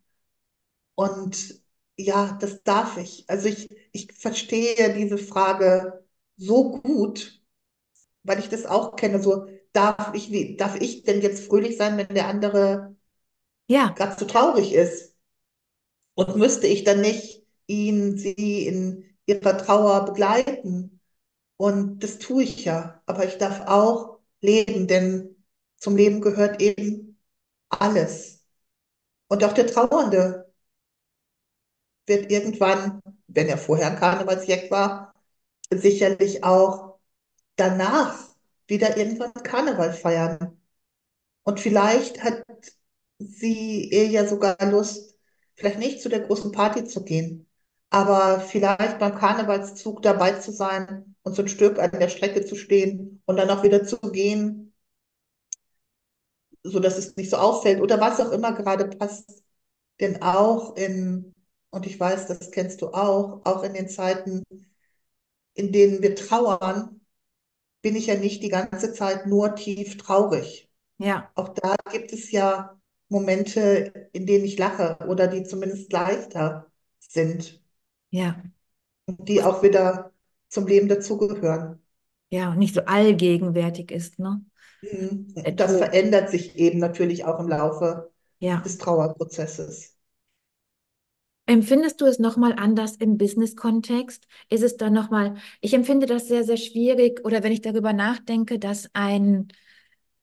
Und ja, das darf ich. Also ich, ich verstehe diese Frage so gut, weil ich das auch kenne. So, darf ich, wie, darf ich denn jetzt fröhlich sein, wenn der andere Ja, gerade so traurig ist? Und müsste ich dann nicht ihn, sie in ihrer Trauer begleiten? Und das tue ich ja. Aber ich darf auch leben, denn zum Leben gehört eben alles. Und auch der Trauernde wird irgendwann, wenn er vorher ein Karnevalsjäger war, sicherlich auch danach wieder irgendwann Karneval feiern. Und vielleicht hat sie, er ja sogar Lust, vielleicht nicht zu der großen Party zu gehen, aber vielleicht beim Karnevalszug dabei zu sein und so ein Stück an der Strecke zu stehen und dann auch wieder zu gehen, so dass es nicht so auffällt oder was auch immer gerade passt. Denn auch in, und ich weiß, das kennst du auch, auch in den Zeiten, in denen wir trauern, bin ich ja nicht die ganze Zeit nur tief traurig. Ja, Auch da gibt es ja Momente, in denen ich lache oder die zumindest leichter sind ja, und die auch wieder zum Leben dazugehören. ja, und nicht so allgegenwärtig ist, ne? Mhm. Der Das verändert sich eben natürlich auch im Laufe Ja. des Trauerprozesses. Empfindest du es nochmal anders im Business-Kontext? Ist es dann nochmal, ich empfinde das sehr, sehr schwierig oder wenn ich darüber nachdenke, dass ein,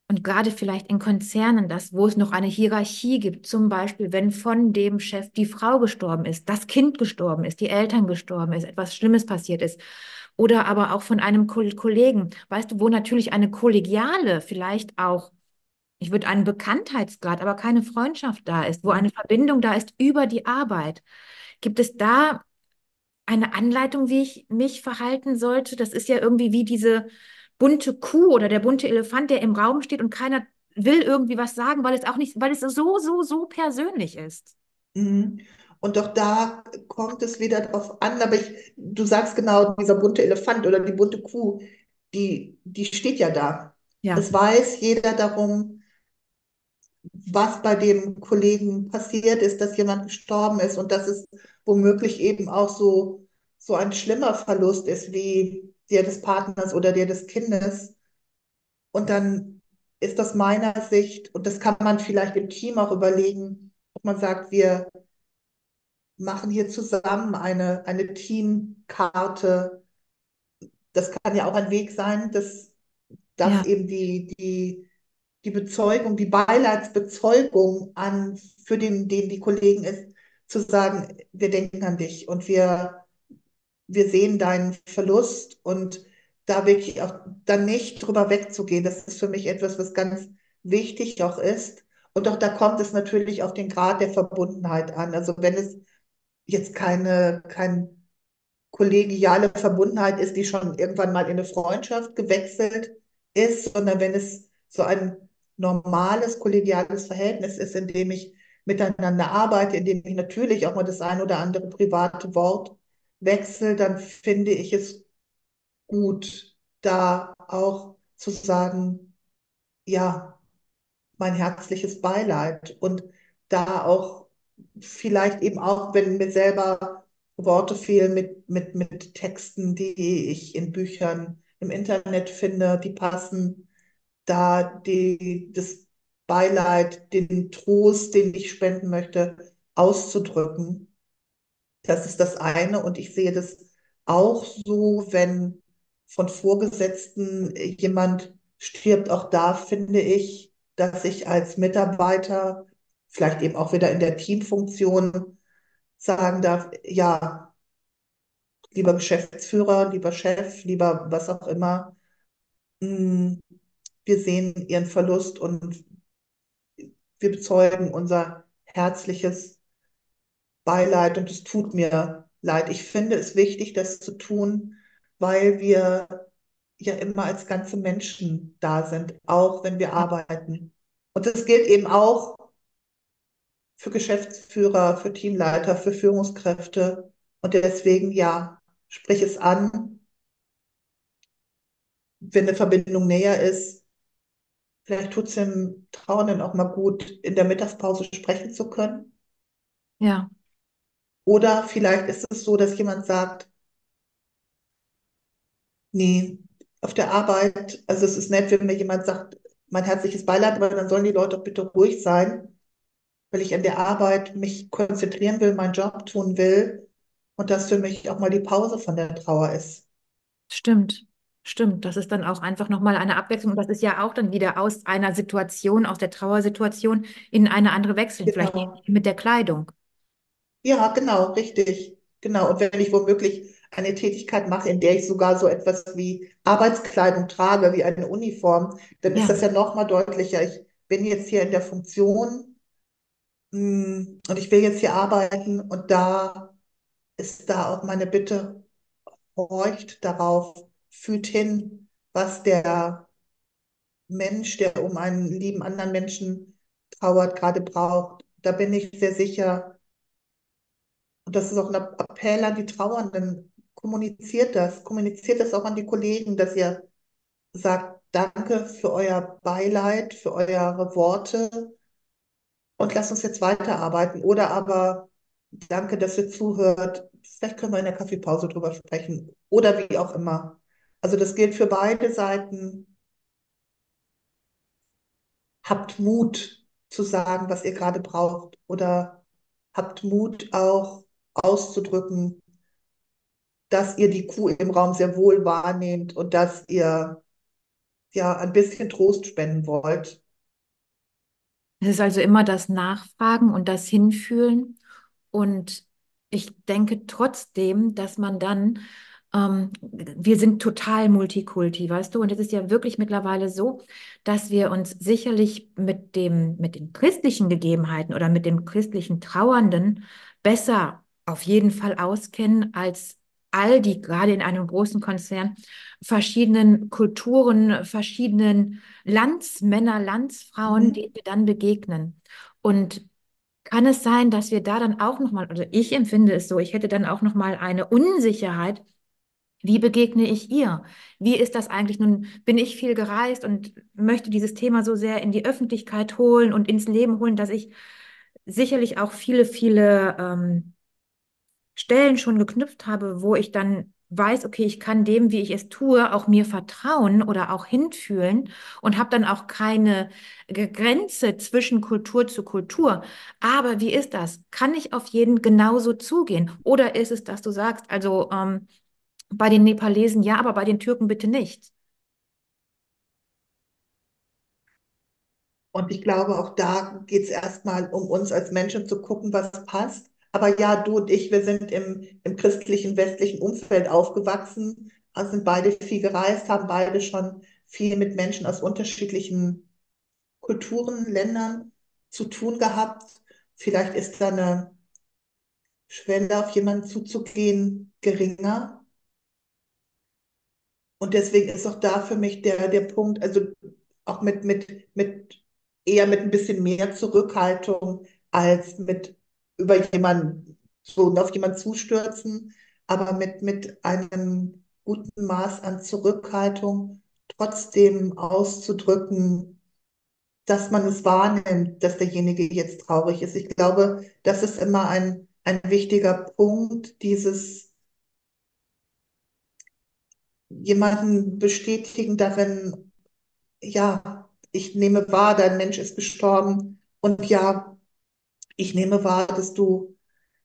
und gerade vielleicht in Konzernen, das, wo es noch eine Hierarchie gibt, zum Beispiel, wenn von dem Chef die Frau gestorben ist, das Kind gestorben ist, die Eltern gestorben ist, etwas Schlimmes passiert ist, oder aber auch von einem Ko Kollegen, weißt du, wo natürlich eine kollegiale, vielleicht auch ich würde einen Bekanntheitsgrad, aber keine Freundschaft da ist, wo eine Verbindung da ist über die Arbeit. Gibt es da eine Anleitung, wie ich mich verhalten sollte? Das ist ja irgendwie wie diese bunte Kuh oder der bunte Elefant, der im Raum steht und keiner will irgendwie was sagen, weil es auch nicht, weil es so, so, so persönlich ist. Mhm. Und doch da kommt es wieder drauf an, aber ich, du sagst genau, dieser bunte Elefant oder die bunte Kuh, die, die steht ja da. Ja, Es weiß jeder darum, was bei dem Kollegen passiert ist, dass jemand gestorben ist und dass es womöglich eben auch so, so ein schlimmer Verlust ist wie der des Partners oder der des Kindes. Und dann ist aus meiner Sicht, und das kann man vielleicht im Team auch überlegen, ob man sagt, wir machen hier zusammen eine, eine Teamkarte. Das kann ja auch ein Weg sein, dass, dass ja, eben die, die, die Bezeugung, die Beileidsbezeugung an, für den, den die Kollegen ist, zu sagen, wir denken an dich und wir, wir sehen deinen Verlust und da wirklich auch dann nicht drüber wegzugehen. Das ist für mich etwas, was ganz wichtig auch ist. Und auch da kommt es natürlich auf den Grad der Verbundenheit an. Also wenn es jetzt keine, kein kollegiale Verbundenheit ist, die schon irgendwann mal in eine Freundschaft gewechselt ist, sondern wenn es so ein normales kollegiales Verhältnis ist, in dem ich miteinander arbeite, in dem ich natürlich auch mal das ein oder andere private Wort wechsle, dann finde ich es gut, da auch zu sagen, ja, mein herzliches Beileid und da auch vielleicht eben auch, wenn mir selber Worte fehlen mit, mit, mit Texten, die ich in Büchern im Internet finde, die passen, da die, das Beileid, den Trost, den ich spenden möchte, auszudrücken. Das ist das eine. Und ich sehe das auch so, wenn von Vorgesetzten jemand stirbt. Auch da finde ich, dass ich als Mitarbeiter, vielleicht eben auch wieder in der Teamfunktion, sagen darf, ja, lieber Geschäftsführer, lieber Chef, lieber was auch immer, mh, wir sehen Ihren Verlust und wir bezeugen unser herzliches Beileid und es tut mir leid. Ich finde es wichtig, das zu tun, weil wir ja immer als ganze Menschen da sind, auch wenn wir arbeiten. Und das gilt eben auch für Geschäftsführer, für Teamleiter, für Führungskräfte. Und deswegen, ja, sprich es an, wenn eine Verbindung näher ist. Vielleicht tut es dem Trauernden auch mal gut, in der Mittagspause sprechen zu können. ja, Oder vielleicht ist es so, dass jemand sagt, nee, auf der Arbeit, also es ist nett, wenn mir jemand sagt, mein herzliches Beileid, aber dann sollen die Leute auch bitte ruhig sein, weil ich an der Arbeit mich konzentrieren will, meinen Job tun will und das für mich auch mal die Pause von der Trauer ist. stimmt. Stimmt, das ist dann auch einfach nochmal eine Abwechslung. Und das ist ja auch dann wieder aus einer Situation, aus der Trauersituation in eine andere wechseln. Vielleicht Genau. mit der Kleidung. Ja, genau, richtig. Genau. Und wenn ich womöglich eine Tätigkeit mache, in der ich sogar so etwas wie Arbeitskleidung trage, wie eine Uniform, dann ist Ja, das ja noch mal deutlicher. Ich bin jetzt hier in der Funktion Mm, Und ich will jetzt hier arbeiten und da ist da auch meine Bitte, horcht darauf, fühlt hin, was der Mensch, der um einen lieben anderen Menschen trauert, gerade braucht. Da bin ich sehr sicher, und das ist auch ein Appell an die Trauernden, kommuniziert das, kommuniziert das auch an die Kollegen, dass ihr sagt, danke für euer Beileid, für eure Worte und lasst uns jetzt weiterarbeiten. Oder aber danke, dass ihr zuhört. Vielleicht können wir in der Kaffeepause drüber sprechen oder wie auch immer. Also das gilt für beide Seiten. Habt Mut zu sagen, was ihr gerade braucht oder habt Mut auch auszudrücken, dass ihr die Kuh im Raum sehr wohl wahrnehmt und dass ihr ja ein bisschen Trost spenden wollt. Es ist also immer das Nachfragen und das Hinfühlen. Und ich denke trotzdem, dass man dann, ähm, wir sind total Multikulti, weißt du? Und es ist ja wirklich mittlerweile so, dass wir uns sicherlich mit dem, mit den christlichen Gegebenheiten oder mit dem christlichen Trauernden besser auf jeden Fall auskennen als all die, gerade in einem großen Konzern, verschiedenen Kulturen, verschiedenen Landsmänner, Landsfrauen, Mhm. denen wir dann begegnen. Und kann es sein, dass wir da dann auch nochmal, oder ich empfinde es so, ich hätte dann auch nochmal eine Unsicherheit, wie begegne ich ihr? Wie ist das eigentlich? Nun bin ich viel gereist und möchte dieses Thema so sehr in die Öffentlichkeit holen und ins Leben holen, dass ich sicherlich auch viele, viele ähm, Stellen schon geknüpft habe, wo ich dann weiß, okay, ich kann dem, wie ich es tue, auch mir vertrauen oder auch hinfühlen und habe dann auch keine Grenze zwischen Kultur zu Kultur. Aber wie ist das? Kann ich auf jeden genauso zugehen? Oder ist es, dass du sagst, also ähm, bei den Nepalesen ja, aber bei den Türken bitte nicht? Und ich glaube, auch da geht es erstmal um uns als Menschen zu gucken, was passt. Aber ja, du und ich, wir sind im, im christlichen westlichen Umfeld aufgewachsen, also sind beide viel gereist, haben beide schon viel mit Menschen aus unterschiedlichen Kulturen, Ländern zu tun gehabt. Vielleicht ist da eine Schwelle, auf jemanden zuzugehen, geringer. Und deswegen ist auch da für mich der, der Punkt, also auch mit, mit, mit eher mit ein bisschen mehr Zurückhaltung als mit über jemanden so auf jemanden zustürzen, aber mit, mit einem guten Maß an Zurückhaltung trotzdem auszudrücken, dass man es wahrnimmt, dass derjenige jetzt traurig ist. Ich glaube, das ist immer ein, ein wichtiger Punkt, dieses jemanden bestätigen darin, ja, ich nehme wahr, dein Mensch ist gestorben und ja, ich nehme wahr, dass du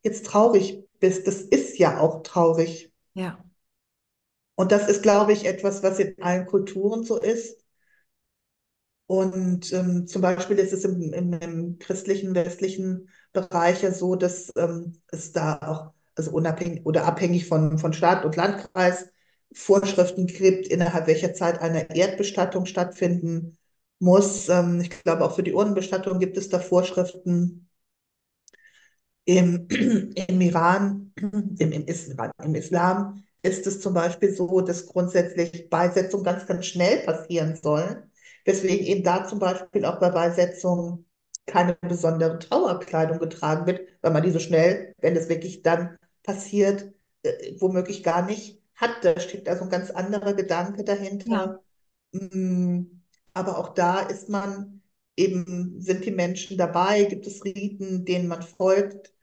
jetzt traurig bist. Das ist ja auch traurig. Ja, Und das ist, glaube ich, etwas, was in allen Kulturen so ist. Und ähm, zum Beispiel ist es im, im, im christlichen, westlichen Bereich ja so, dass ähm, es da auch, also unabhängig oder abhängig von, von Staat und Landkreis, Vorschriften gibt, innerhalb welcher Zeit eine Erdbestattung stattfinden muss. Ähm, ich glaube, auch für die Urnenbestattung gibt es da Vorschriften. Im, im Iran, im, im, Islam, im Islam ist es zum Beispiel so, dass grundsätzlich Beisetzungen ganz, ganz schnell passieren sollen, weswegen eben da zum Beispiel auch bei Beisetzungen keine besondere Trauerkleidung getragen wird, weil man die so schnell, wenn es wirklich dann passiert, äh, womöglich gar nicht hat. Da steckt also ein ganz anderer Gedanke ja, dahinter. Mm, Aber auch da ist man eben, sind die Menschen dabei, gibt es Riten, denen man folgt.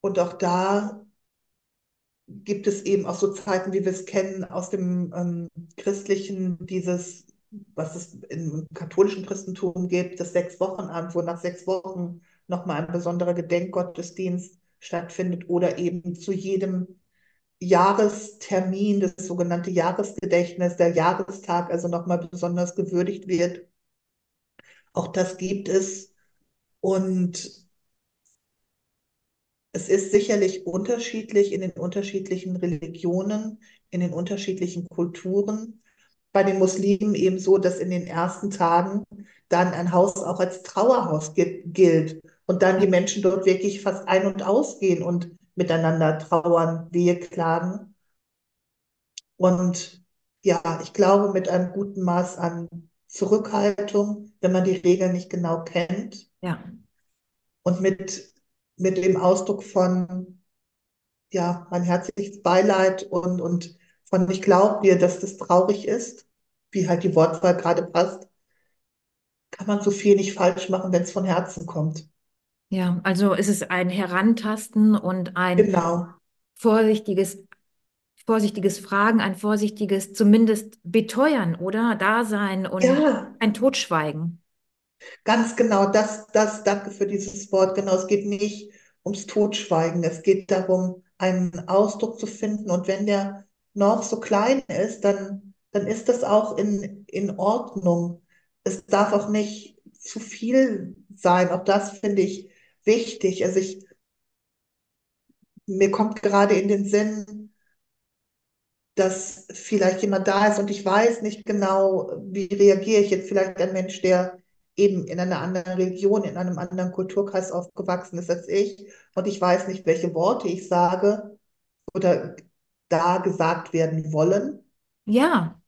Und auch da gibt es eben auch so Zeiten, wie wir es kennen aus dem ähm, christlichen, dieses, was es im katholischen Christentum gibt, das Sechs-Wochen-Amt, wo nach sechs Wochen nochmal ein besonderer Gedenkgottesdienst stattfindet oder eben zu jedem Jahrestermin, das sogenannte Jahresgedächtnis, der Jahrestag also nochmal besonders gewürdigt wird. Auch das gibt es. Und Es ist sicherlich unterschiedlich in den unterschiedlichen Religionen, in den unterschiedlichen Kulturen. Bei den Muslimen eben so, dass in den ersten Tagen dann ein Haus auch als Trauerhaus gi- gilt und dann die Menschen dort wirklich fast ein- und ausgehen und miteinander trauern, Wehe klagen. Und ja, ich glaube, mit einem guten Maß an Zurückhaltung, wenn man die Regeln nicht genau kennt. Ja. Und mit, mit dem Ausdruck von, ja, mein herzliches Beileid und, und von ich glaube dir, dass das traurig ist, wie halt die Wortwahl gerade passt, kann man so viel nicht falsch machen, wenn es von Herzen kommt. Ja, also ist es ein Herantasten und ein Genau. vorsichtiges, vorsichtiges Fragen, ein vorsichtiges zumindest Beteuern, oder? Dasein und Ja, ein Totschweigen. ganz genau. Das, das, danke für dieses Wort. Genau, es geht nicht ums Totschweigen. Es geht darum, einen Ausdruck zu finden. Und wenn der noch so klein ist, dann, dann ist das auch in, in Ordnung. Es darf auch nicht zu viel sein. Auch das finde ich wichtig. Also ich, mir kommt gerade in den Sinn, dass vielleicht jemand da ist und ich weiß nicht genau, wie reagiere ich jetzt. Vielleicht ein Mensch, der eben in einer anderen Religion, in einem anderen Kulturkreis aufgewachsen ist als ich und ich weiß nicht, welche Worte ich sage oder da gesagt werden wollen. Ja,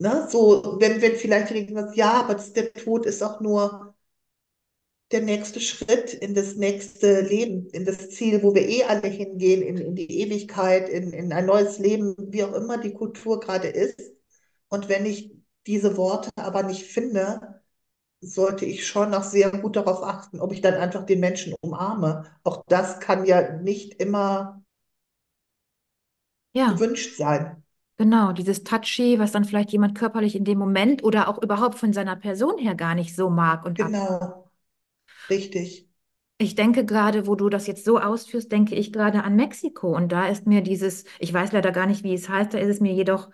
Ne? So, wenn, wenn vielleicht irgendwas, ja, aber das, der Tod ist auch nur der nächste Schritt in das nächste Leben, in das Ziel, wo wir eh alle hingehen, in, in die Ewigkeit, in, in ein neues Leben, wie auch immer die Kultur gerade ist. Und wenn ich diese Worte aber nicht finde, sollte ich schon noch sehr gut darauf achten, ob ich dann einfach den Menschen umarme. Auch das kann ja nicht immer ja, gewünscht sein. genau. Dieses Touchy, was dann vielleicht jemand körperlich in dem Moment oder auch überhaupt von seiner Person her gar nicht so mag und ab. Richtig. Ich denke gerade, wo du das jetzt so ausführst, denke ich gerade an Mexiko. Und da ist mir dieses, ich weiß leider gar nicht, wie es heißt, da ist es mir jedoch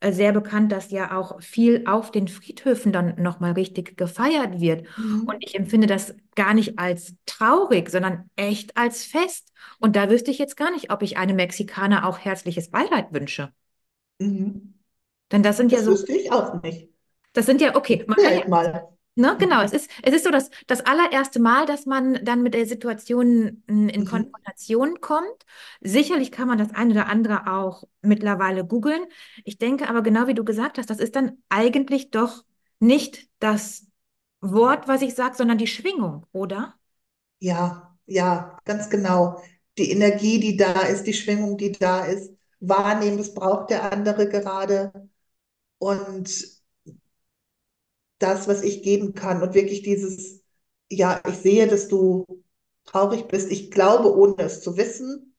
äh, sehr bekannt, dass ja auch viel auf den Friedhöfen dann nochmal richtig gefeiert wird. Und Mhm. ich empfinde das gar nicht als traurig, sondern echt als Fest. Und da wüsste ich jetzt gar nicht, ob ich einem Mexikaner auch herzliches Beileid wünsche. Mhm. Denn das sind ja Das so, wüsste ich auch nicht. das sind ja, okay, man kann ja mal. Ne, genau, es ist, es ist so das, das allererste Mal, dass man dann mit der Situation in Mhm. Konfrontation kommt. Sicherlich kann man das eine oder andere auch mittlerweile googeln. Ich denke aber genau wie du gesagt hast, das ist dann eigentlich doch nicht das Wort, was ich sage, sondern die Schwingung, oder? Ja, ja, ganz genau. Die Energie, die da ist, die Schwingung, die da ist, wahrnehmen, das braucht der andere gerade und das, was ich geben kann und wirklich dieses, ja, ich sehe, dass du traurig bist. Ich glaube, ohne es zu wissen,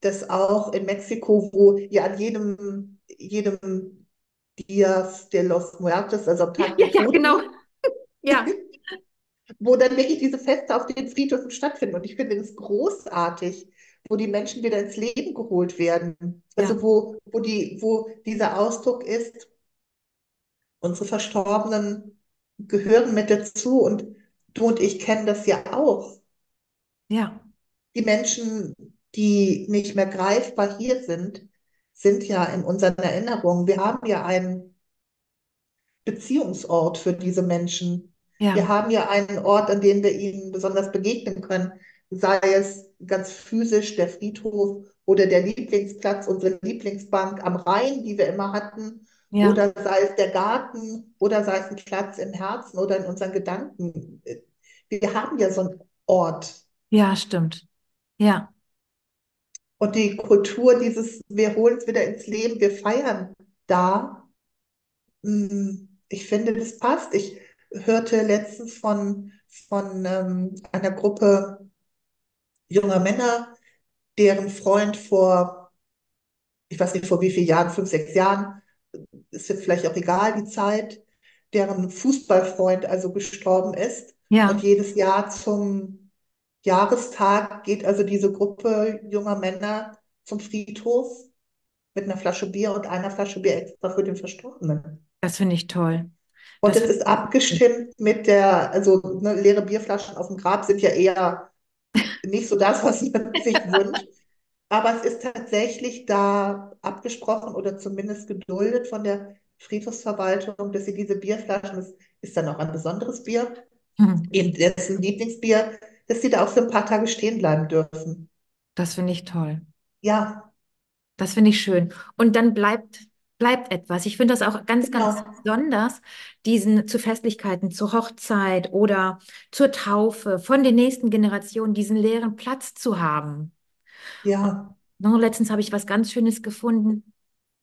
dass auch in Mexiko, wo ja an jedem, jedem Dias de los Muertos, also am Ja, Tag ja, ja, genau. Toten, Ja, wo dann wirklich diese Feste auf den Friedhöfen stattfinden. Und ich finde das großartig, wo die Menschen wieder ins Leben geholt werden. ja, Also wo, wo die, wo dieser Ausdruck ist, unsere Verstorbenen gehören mit dazu und du und ich kennen das ja auch. ja, Die Menschen, die nicht mehr greifbar hier sind, sind ja in unseren Erinnerungen. Wir haben ja einen Beziehungsort für diese Menschen. Wir ja, haben ja einen Ort, an dem wir ihnen besonders begegnen können, sei es ganz physisch der Friedhof oder der Lieblingsplatz, unsere Lieblingsbank am Rhein, die wir immer hatten, ja, oder sei es der Garten oder sei es ein Platz im Herzen oder in unseren Gedanken. Wir haben ja so einen Ort. ja, stimmt. Ja, Und die Kultur dieses, wir holen es wieder ins Leben, wir feiern da. Mm, Ich finde, das passt. Ich hörte letztens von, von ähm, einer Gruppe junger Männer, deren Freund vor, ich weiß nicht vor wie vielen Jahren, fünf, sechs Jahren, ist jetzt vielleicht auch egal, die Zeit, deren Fußballfreund also gestorben ist. Und ja, jedes Jahr zum Jahrestag geht also diese Gruppe junger Männer zum Friedhof mit einer Flasche Bier und einer Flasche Bier extra für den Verstorbenen. das finde ich toll. Und Das es ist abgestimmt mit der, also ne, leere Bierflaschen auf dem Grab sind ja eher nicht so das, was man sich wünscht. Aber es ist tatsächlich da abgesprochen oder zumindest geduldet von der Friedhofsverwaltung, dass sie diese Bierflaschen, das ist dann auch ein besonderes Bier, hm, eben dessen Lieblingsbier, dass die da auch so ein paar Tage stehen bleiben dürfen. Das finde ich toll. Ja, Das finde ich schön. Und dann bleibt, bleibt etwas. Ich finde das auch ganz, ganz genau. besonders, diesen zu Festlichkeiten, zur Hochzeit oder zur Taufe von den nächsten Generationen, diesen leeren Platz zu haben. Ja. Noch letztens habe ich was ganz Schönes gefunden.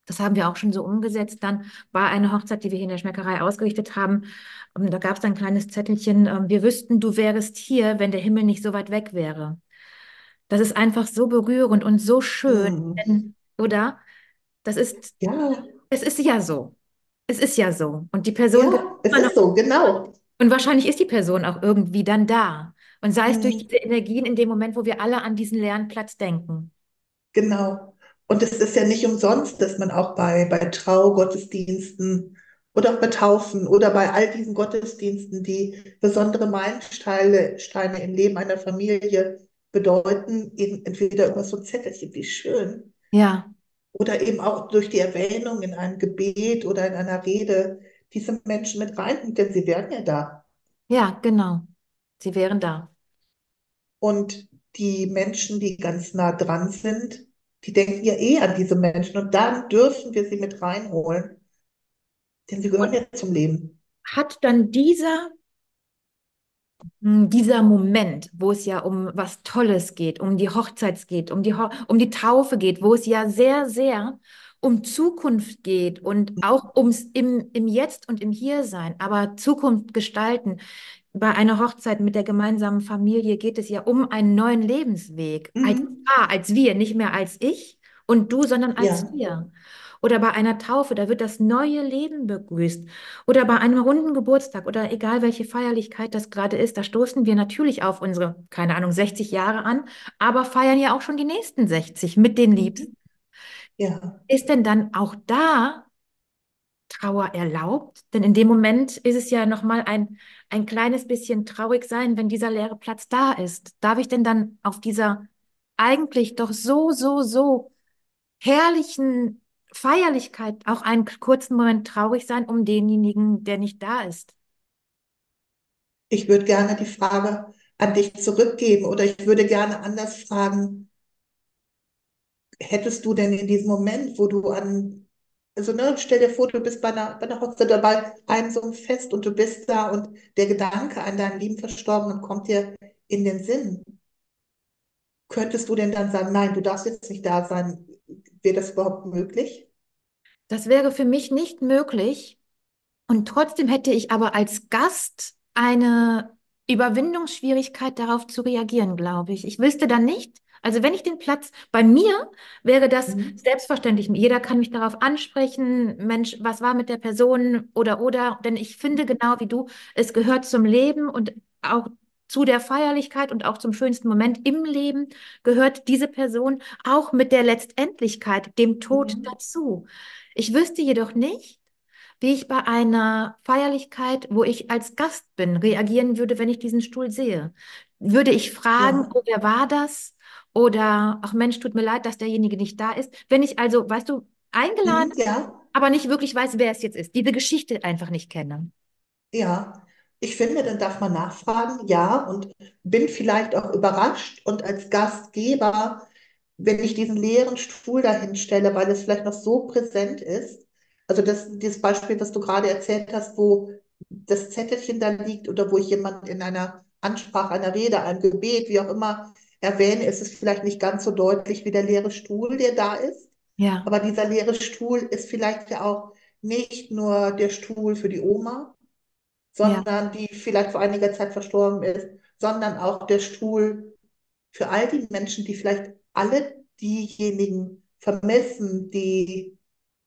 Das haben wir auch schon so umgesetzt. Dann war eine Hochzeit, die wir hier in der Schmeckerei ausgerichtet haben. Ähm, Da gab es ein kleines Zettelchen. ähm, Wir wüssten, du wärest hier, wenn der Himmel nicht so weit weg wäre. Das ist einfach so berührend und so schön, Hm. denn, oder? Das ist, Ja, es ist ja so. Es ist ja so. Und die Person ja, es ist so, genau. und wahrscheinlich ist die Person auch irgendwie dann da. Und sei es durch Hm. diese Energien in dem Moment, wo wir alle an diesen leeren Platz denken. Genau. Und es ist ja nicht umsonst, dass man auch bei, bei Traugottesdiensten oder auch bei Taufen oder bei all diesen Gottesdiensten, die besondere Meilensteine Steine im Leben einer Familie bedeuten, eben entweder über so ein Zettelchen, wie schön, Ja, oder eben auch durch die Erwähnung in einem Gebet oder in einer Rede diese Menschen mit reinbringt, denn sie wären ja da. ja, genau. Sie wären da. Und die Menschen, die ganz nah dran sind, die denken ja eh an diese Menschen. Und dann dürfen wir sie mit reinholen, denn sie gehören ja zum Leben. hat dann dieser Hm, Dieser Moment, wo es ja um was Tolles geht, um die Hochzeit geht, um die, Ho um die Taufe geht, wo es ja sehr, sehr um Zukunft geht und auch ums im, im Jetzt und im Hiersein, aber Zukunft gestalten. Bei einer Hochzeit mit der gemeinsamen Familie geht es ja um einen neuen Lebensweg. Als Mhm. Paar, als wir, nicht mehr als ich und du, sondern als Ja. wir. Oder bei einer Taufe, da wird das neue Leben begrüßt. Oder bei einem runden Geburtstag oder egal welche Feierlichkeit das gerade ist, da stoßen wir natürlich auf unsere, keine Ahnung, 60 Jahre an, aber feiern ja auch schon die nächsten 60 mit den Liebsten. Mhm. Ja. Ist denn dann auch da Trauer erlaubt? Denn in dem Moment ist es ja nochmal ein, ein kleines bisschen traurig sein, wenn dieser leere Platz da ist. Darf ich denn dann auf dieser eigentlich doch so, so, so herrlichen Feierlichkeit auch einen kurzen Moment traurig sein um denjenigen, der nicht da ist? Ich würde gerne die Frage an dich zurückgeben oder ich würde gerne anders fragen, hättest du denn in diesem Moment, wo du an, also ne, stell dir vor, du bist bei einer, bei einer Hochzeit dabei, einem so einem Fest und du bist da und der Gedanke an deinen lieben Verstorbenen kommt dir in den Sinn. Könntest du denn dann sagen, nein, du darfst jetzt nicht da sein? Wäre das überhaupt möglich? Das wäre für mich nicht möglich. Und trotzdem hätte ich aber als Gast eine Überwindungsschwierigkeit darauf zu reagieren, glaube ich. Ich wüsste dann nicht, also wenn ich den Platz, bei mir wäre das Mhm. selbstverständlich. Jeder kann mich darauf ansprechen. Mensch, was war mit der Person oder oder? Denn ich finde genau wie du, es gehört zum Leben und auch zu der Feierlichkeit und auch zum schönsten Moment im Leben gehört diese Person auch mit der Letztendlichkeit, dem Tod Mhm. dazu. Ich wüsste jedoch nicht, wie ich bei einer Feierlichkeit, wo ich als Gast bin, reagieren würde, wenn ich diesen Stuhl sehe. Würde ich fragen, Ja. oh, wer war das? Oder, ach Mensch, tut mir leid, dass derjenige nicht da ist. Wenn ich also, weißt du, eingeladen, Mhm. Ja. aber nicht wirklich weiß, wer es jetzt ist, diese Geschichte einfach nicht kenne. Ja, ich finde, dann darf man nachfragen, ja, und bin vielleicht auch überrascht. Und als Gastgeber, wenn ich diesen leeren Stuhl dahin stelle, weil es vielleicht noch so präsent ist, also das, dieses Beispiel, was du gerade erzählt hast, wo das Zettelchen da liegt oder wo ich jemanden in einer Ansprache, einer Rede, einem Gebet, wie auch immer, erwähne, ist es vielleicht nicht ganz so deutlich wie der leere Stuhl, der da ist. Ja, Aber dieser leere Stuhl ist vielleicht ja auch nicht nur der Stuhl für die Oma, ja, sondern die vielleicht vor einiger Zeit verstorben ist, sondern auch der Stuhl für all die Menschen, die vielleicht alle diejenigen vermissen, die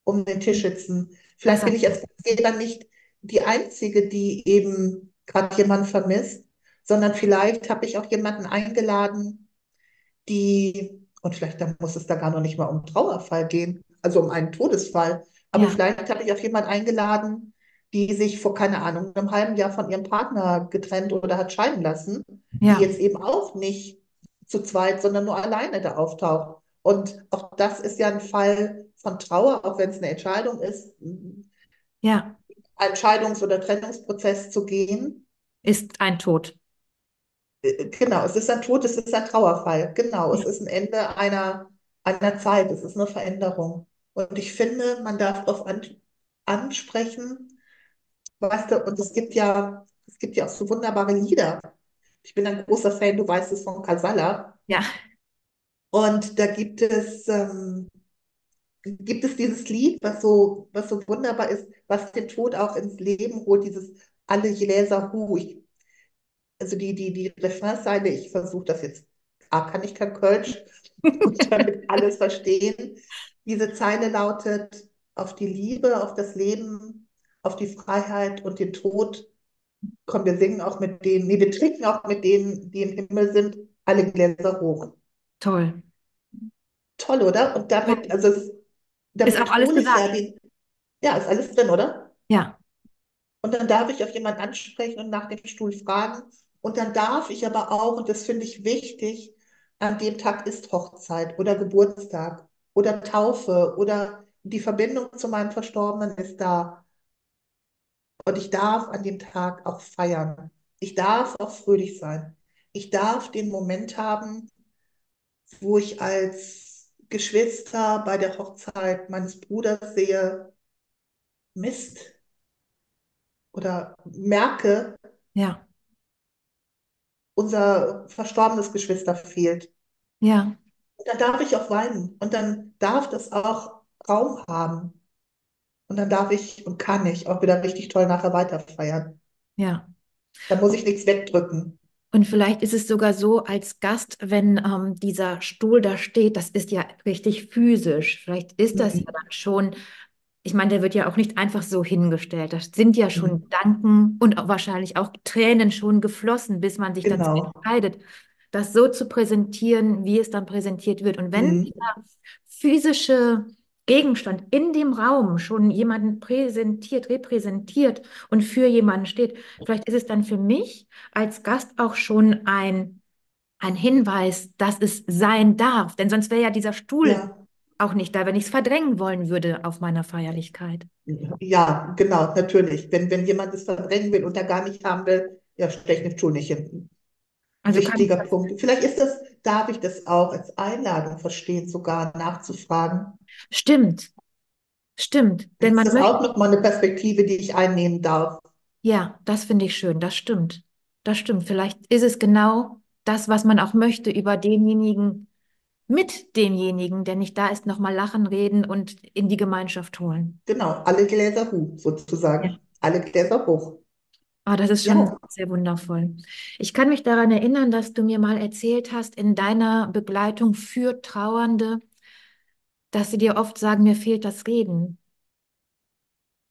um den Tisch sitzen. Vielleicht bin ich als Gastgeber nicht die Einzige, die eben gerade jemanden vermisst, sondern vielleicht habe ich auch jemanden eingeladen, die, und vielleicht da muss es da gar noch nicht mal um Trauerfall gehen, also um einen Todesfall, aber Ja, vielleicht habe ich auch jemanden eingeladen, die sich vor, keine Ahnung, einem halben Jahr von ihrem Partner getrennt oder hat scheiden lassen, die ja, jetzt eben auch nicht zu zweit, sondern nur alleine da auftaucht. Und auch das ist ja ein Fall von Trauer, auch wenn es eine Entscheidung ist, ja, Entscheidungs- oder Trennungsprozess zu gehen. ist ein Tod. Äh, Genau, es ist ein Tod, es ist ein Trauerfall. Genau, es ist ein Ende einer, einer Zeit, es ist eine Veränderung. Und ich finde, man darf darauf an, ansprechen, weißt du, und es gibt ja, es gibt ja auch so wunderbare Lieder. Ich bin ein großer Fan, du weißt es, von Casalla. ja, Und da gibt es, ähm, gibt es dieses Lied, was so, was so wunderbar ist, was den Tod auch ins Leben holt, dieses Alle Gläser Hu. Ich, also die, die, die Refrainzeile, ich versuche das jetzt, A, kann ich kein Kölsch und damit alles verstehen. Diese Zeile lautet, auf die Liebe, auf das Leben, auf die Freiheit und den Tod. Komm, wir singen auch mit denen, nee, wir trinken auch mit denen, die im Himmel sind, alle Gläser hoch. toll. Toll, oder? Und damit, also es, Ist auch damit alles ich ja den, ja, ist alles drin, oder? Ja, Und dann darf ich auch jemanden ansprechen und nach dem Stuhl fragen. Und dann darf ich aber auch, und das finde ich wichtig, an dem Tag ist Hochzeit oder Geburtstag oder Taufe oder die Verbindung zu meinem Verstorbenen ist da. Und ich darf an dem Tag auch feiern. Ich darf auch fröhlich sein. Ich darf den Moment haben, wo ich als Geschwister bei der Hochzeit meines Bruders sehe, Mist, oder merke, ja, unser verstorbenes Geschwister fehlt. ja, Und dann darf ich auch weinen und dann darf das auch Raum haben. Und dann darf ich und kann ich auch wieder richtig toll nachher weiterfeiern. ja. Da muss ich nichts wegdrücken. Und vielleicht ist es sogar so als Gast, wenn ähm, dieser Stuhl da steht, das ist ja richtig physisch. Vielleicht ist das ja Mhm. dann schon, ich meine, der wird ja auch nicht einfach so hingestellt. Da sind ja schon Mhm. Gedanken und auch wahrscheinlich auch Tränen schon geflossen, bis man sich dazu Genau. entscheidet, das so zu präsentieren, wie es dann präsentiert wird. Und wenn Mhm. dieser physische Gegenstand in dem Raum schon jemanden präsentiert, repräsentiert und für jemanden steht, vielleicht ist es dann für mich als Gast auch schon ein, ein Hinweis, dass es sein darf. Denn sonst wäre ja dieser Stuhl Ja, auch nicht da, wenn ich es verdrängen wollen würde auf meiner Feierlichkeit. ja, genau, natürlich. Wenn, wenn jemand es verdrängen will und er gar nicht haben will, ja, den Stuhl nicht hin. Also Wichtiger das. Punkt. Vielleicht ist das, darf ich das auch als Einladung verstehen, sogar nachzufragen. Stimmt, stimmt. Denn Ist man das möchte, auch nochmal eine Perspektive, die ich einnehmen darf? ja, das finde ich schön, das stimmt. Das stimmt. Vielleicht ist es genau das, was man auch möchte, über denjenigen, mit demjenigen, der nicht da ist, nochmal lachen, reden und in die Gemeinschaft holen. Genau, alle Gläser hoch, Ja. sozusagen. Alle Gläser hoch. Ah, das ist schon Ja, sehr wundervoll. Ich kann mich daran erinnern, dass du mir mal erzählt hast, in deiner Begleitung für Trauernde, dass sie dir oft sagen, mir fehlt das Reden.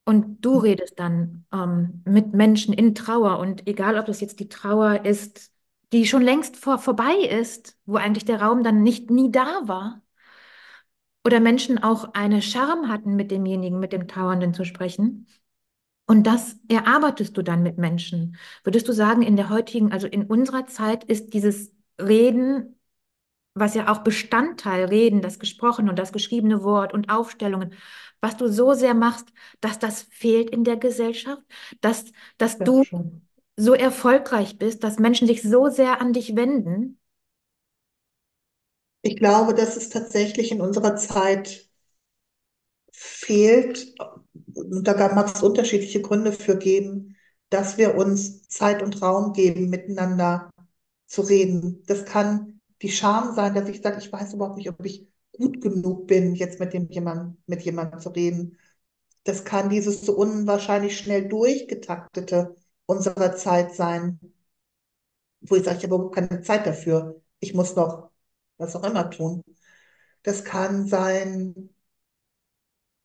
Und du redest dann ähm, mit Menschen in Trauer. Und egal, ob das jetzt die Trauer ist, die schon längst vor, vorbei ist, wo eigentlich der Raum dann nicht nie da war, oder Menschen auch eine Scham hatten, mit demjenigen, mit dem Trauernden zu sprechen. Und das erarbeitest du dann mit Menschen. Würdest du sagen, in der heutigen, also in unserer Zeit ist dieses Reden, was ja auch Bestandteil, Reden, das gesprochene und das geschriebene Wort und Aufstellungen, was du so sehr machst, dass das fehlt in der Gesellschaft, dass, dass das du schon. So erfolgreich bist, dass Menschen sich so sehr an dich wenden? Ich glaube, dass es tatsächlich in unserer Zeit fehlt, und da mag es unterschiedliche Gründe für geben, dass wir uns Zeit und Raum geben, miteinander zu reden. Das kann die Scham sein, dass ich sage, ich weiß überhaupt nicht, ob ich gut genug bin, jetzt mit dem jemand, mit jemandem zu reden. Das kann dieses so unwahrscheinlich schnell durchgetaktete unserer Zeit sein, wo ich sage, ich habe überhaupt keine Zeit dafür. Ich muss noch was auch immer tun. Das kann sein,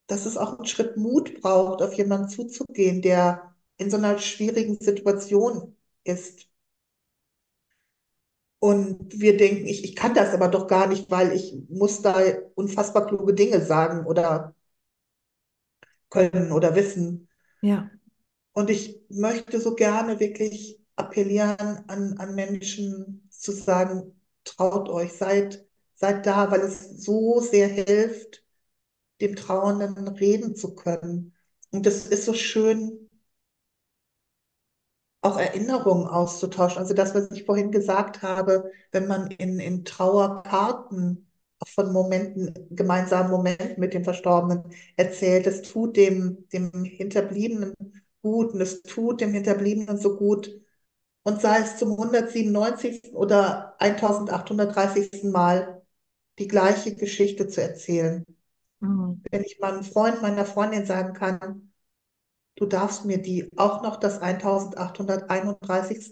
dass es auch einen Schritt Mut braucht, auf jemanden zuzugehen, der in so einer schwierigen Situation ist. Und wir denken, ich, ich kann das aber doch gar nicht, weil ich muss da unfassbar kluge Dinge sagen oder können oder wissen. Ja, Und ich möchte so gerne wirklich appellieren an, an Menschen zu sagen, traut euch, seid, seid da, weil es so sehr hilft, dem Trauernden reden zu können. Und das ist so schön auch Erinnerungen auszutauschen. Also das, was ich vorhin gesagt habe, wenn man in, in Trauerkarten von Momenten, gemeinsamen Momenten mit dem Verstorbenen erzählt, das tut dem, dem Hinterbliebenen gut und es tut dem Hinterbliebenen so gut. Und sei es zum 197. oder 1830. Mal die gleiche Geschichte zu erzählen. Mhm. Wenn ich meinem Freund, meiner Freundin sagen kann, du darfst mir die auch noch das 1831.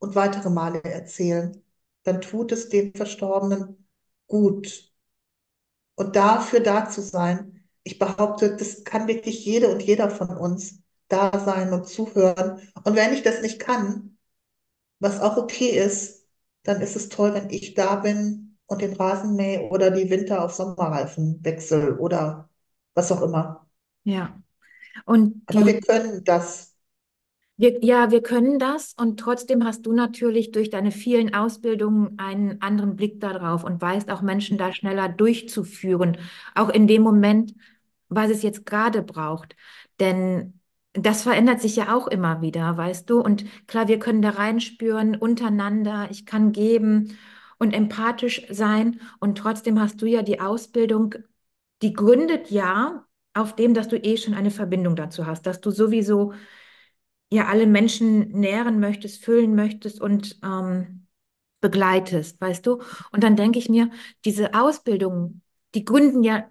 und weitere Male erzählen, dann tut es dem Verstorbenen gut. Und dafür da zu sein, ich behaupte, das kann wirklich jede und jeder von uns da sein und zuhören. Und wenn ich das nicht kann, was auch okay ist, dann ist es toll, wenn ich da bin und den Rasen mähe oder die Winter auf Sommerreifen wechsle oder was auch immer. Ja. Und Aber wir können das. Wir, ja, wir können das und trotzdem hast du natürlich durch deine vielen Ausbildungen einen anderen Blick darauf und weißt auch Menschen da schneller durchzuführen, auch in dem Moment, was es jetzt gerade braucht. Denn das verändert sich ja auch immer wieder, weißt du? Und klar, wir können da reinspüren untereinander, ich kann geben und empathisch sein und trotzdem hast du ja die Ausbildung, die gründet ja auf dem, dass du eh schon eine Verbindung dazu hast, dass du sowieso ja alle Menschen nähren möchtest, füllen möchtest und ähm, begleitest, weißt du? Und dann denke ich mir, diese Ausbildungen, die gründen ja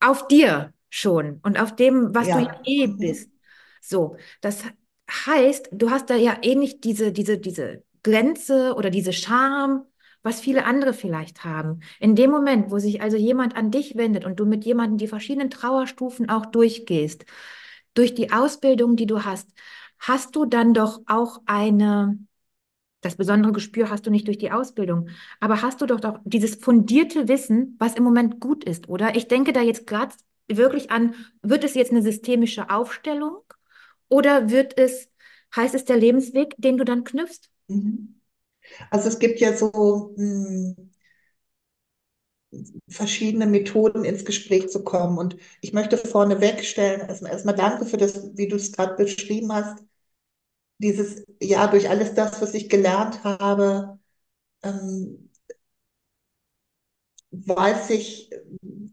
auf dir schon und auf dem, was ja. du eh bist. So, das heißt, du hast da ja eh nicht diese, diese, diese Grenze oder diese Scham, was viele andere vielleicht haben. In dem Moment, wo sich also jemand an dich wendet und du mit jemandem die verschiedenen Trauerstufen auch durchgehst, durch die Ausbildung, die du hast, hast du dann doch auch eine, das besondere Gespür hast du nicht durch die Ausbildung, aber hast du doch doch dieses fundierte Wissen, was im Moment gut ist, oder? Ich denke da jetzt gerade wirklich an, wird es jetzt eine systemische Aufstellung oder wird es, heißt es der Lebensweg, den du dann knüpfst? Mhm. Also es gibt ja so mh, hm, verschiedene Methoden ins Gespräch zu kommen. Und ich möchte vorneweg stellen, erstmal, erstmal danke für das, wie du es gerade beschrieben hast. Dieses, ja, durch alles das, was ich gelernt habe, ähm, weiß ich,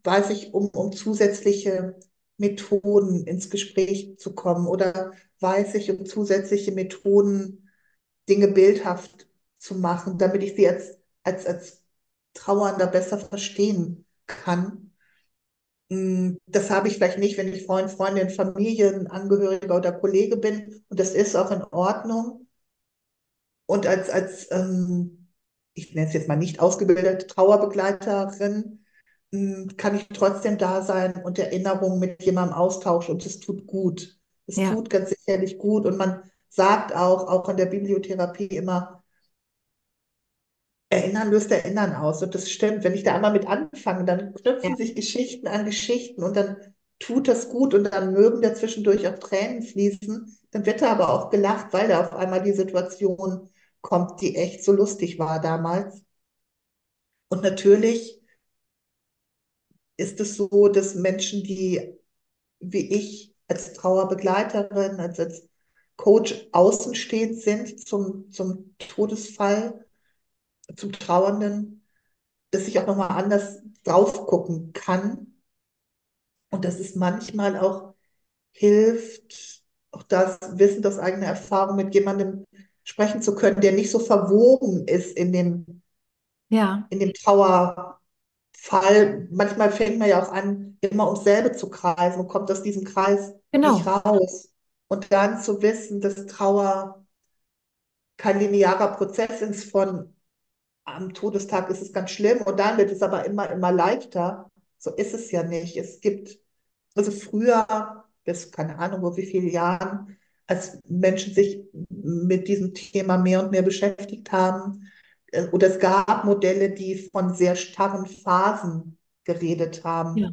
weiß ich um, um zusätzliche Methoden ins Gespräch zu kommen oder weiß ich um zusätzliche Methoden, Dinge bildhaft zu machen, damit ich sie als, als, als Trauernder besser verstehen kann. Hm, das habe ich vielleicht nicht, wenn ich Freund, Freundin, Familienangehöriger oder Kollege bin. Und das ist auch in Ordnung. Und als, als ähm, ich nenne es jetzt mal nicht ausgebildete Trauerbegleiterin, kann ich trotzdem da sein und Erinnerungen mit jemandem austauschen. Und es tut gut. Es ja. tut ganz sicherlich gut. Und man sagt auch, auch in der Bibliotherapie immer, Erinnern löst Erinnern aus. Und das stimmt. Wenn ich da einmal mit anfange, dann knüpfen ja. sich Geschichten an Geschichten und dann tut das gut und dann mögen da zwischendurch auch Tränen fließen. Dann wird da aber auch gelacht, weil da auf einmal die Situation kommt, die echt so lustig war damals. Und natürlich ist es so, dass Menschen, die wie ich als Trauerbegleiterin, als, als Coach außenstehend sind zum, zum Todesfall, zum Trauernden, dass ich auch nochmal anders drauf gucken kann. Und dass es manchmal auch hilft, auch das Wissen aus eigener Erfahrung mit jemandem sprechen zu können, der nicht so verwoben ist in dem, ja. in dem Trauerfall. Manchmal fängt man ja auch an, immer ums selbe zu kreisen und kommt aus diesem Kreis genau. nicht raus. Und dann zu wissen, dass Trauer kein linearer Prozess ist von am Todestag ist es ganz schlimm und dann wird es aber immer, immer leichter. So ist es ja nicht. Es gibt, also früher, bis keine Ahnung, wo wie viele Jahren, als Menschen sich mit diesem Thema mehr und mehr beschäftigt haben, oder es gab Modelle, die von sehr starren Phasen geredet haben. Ja.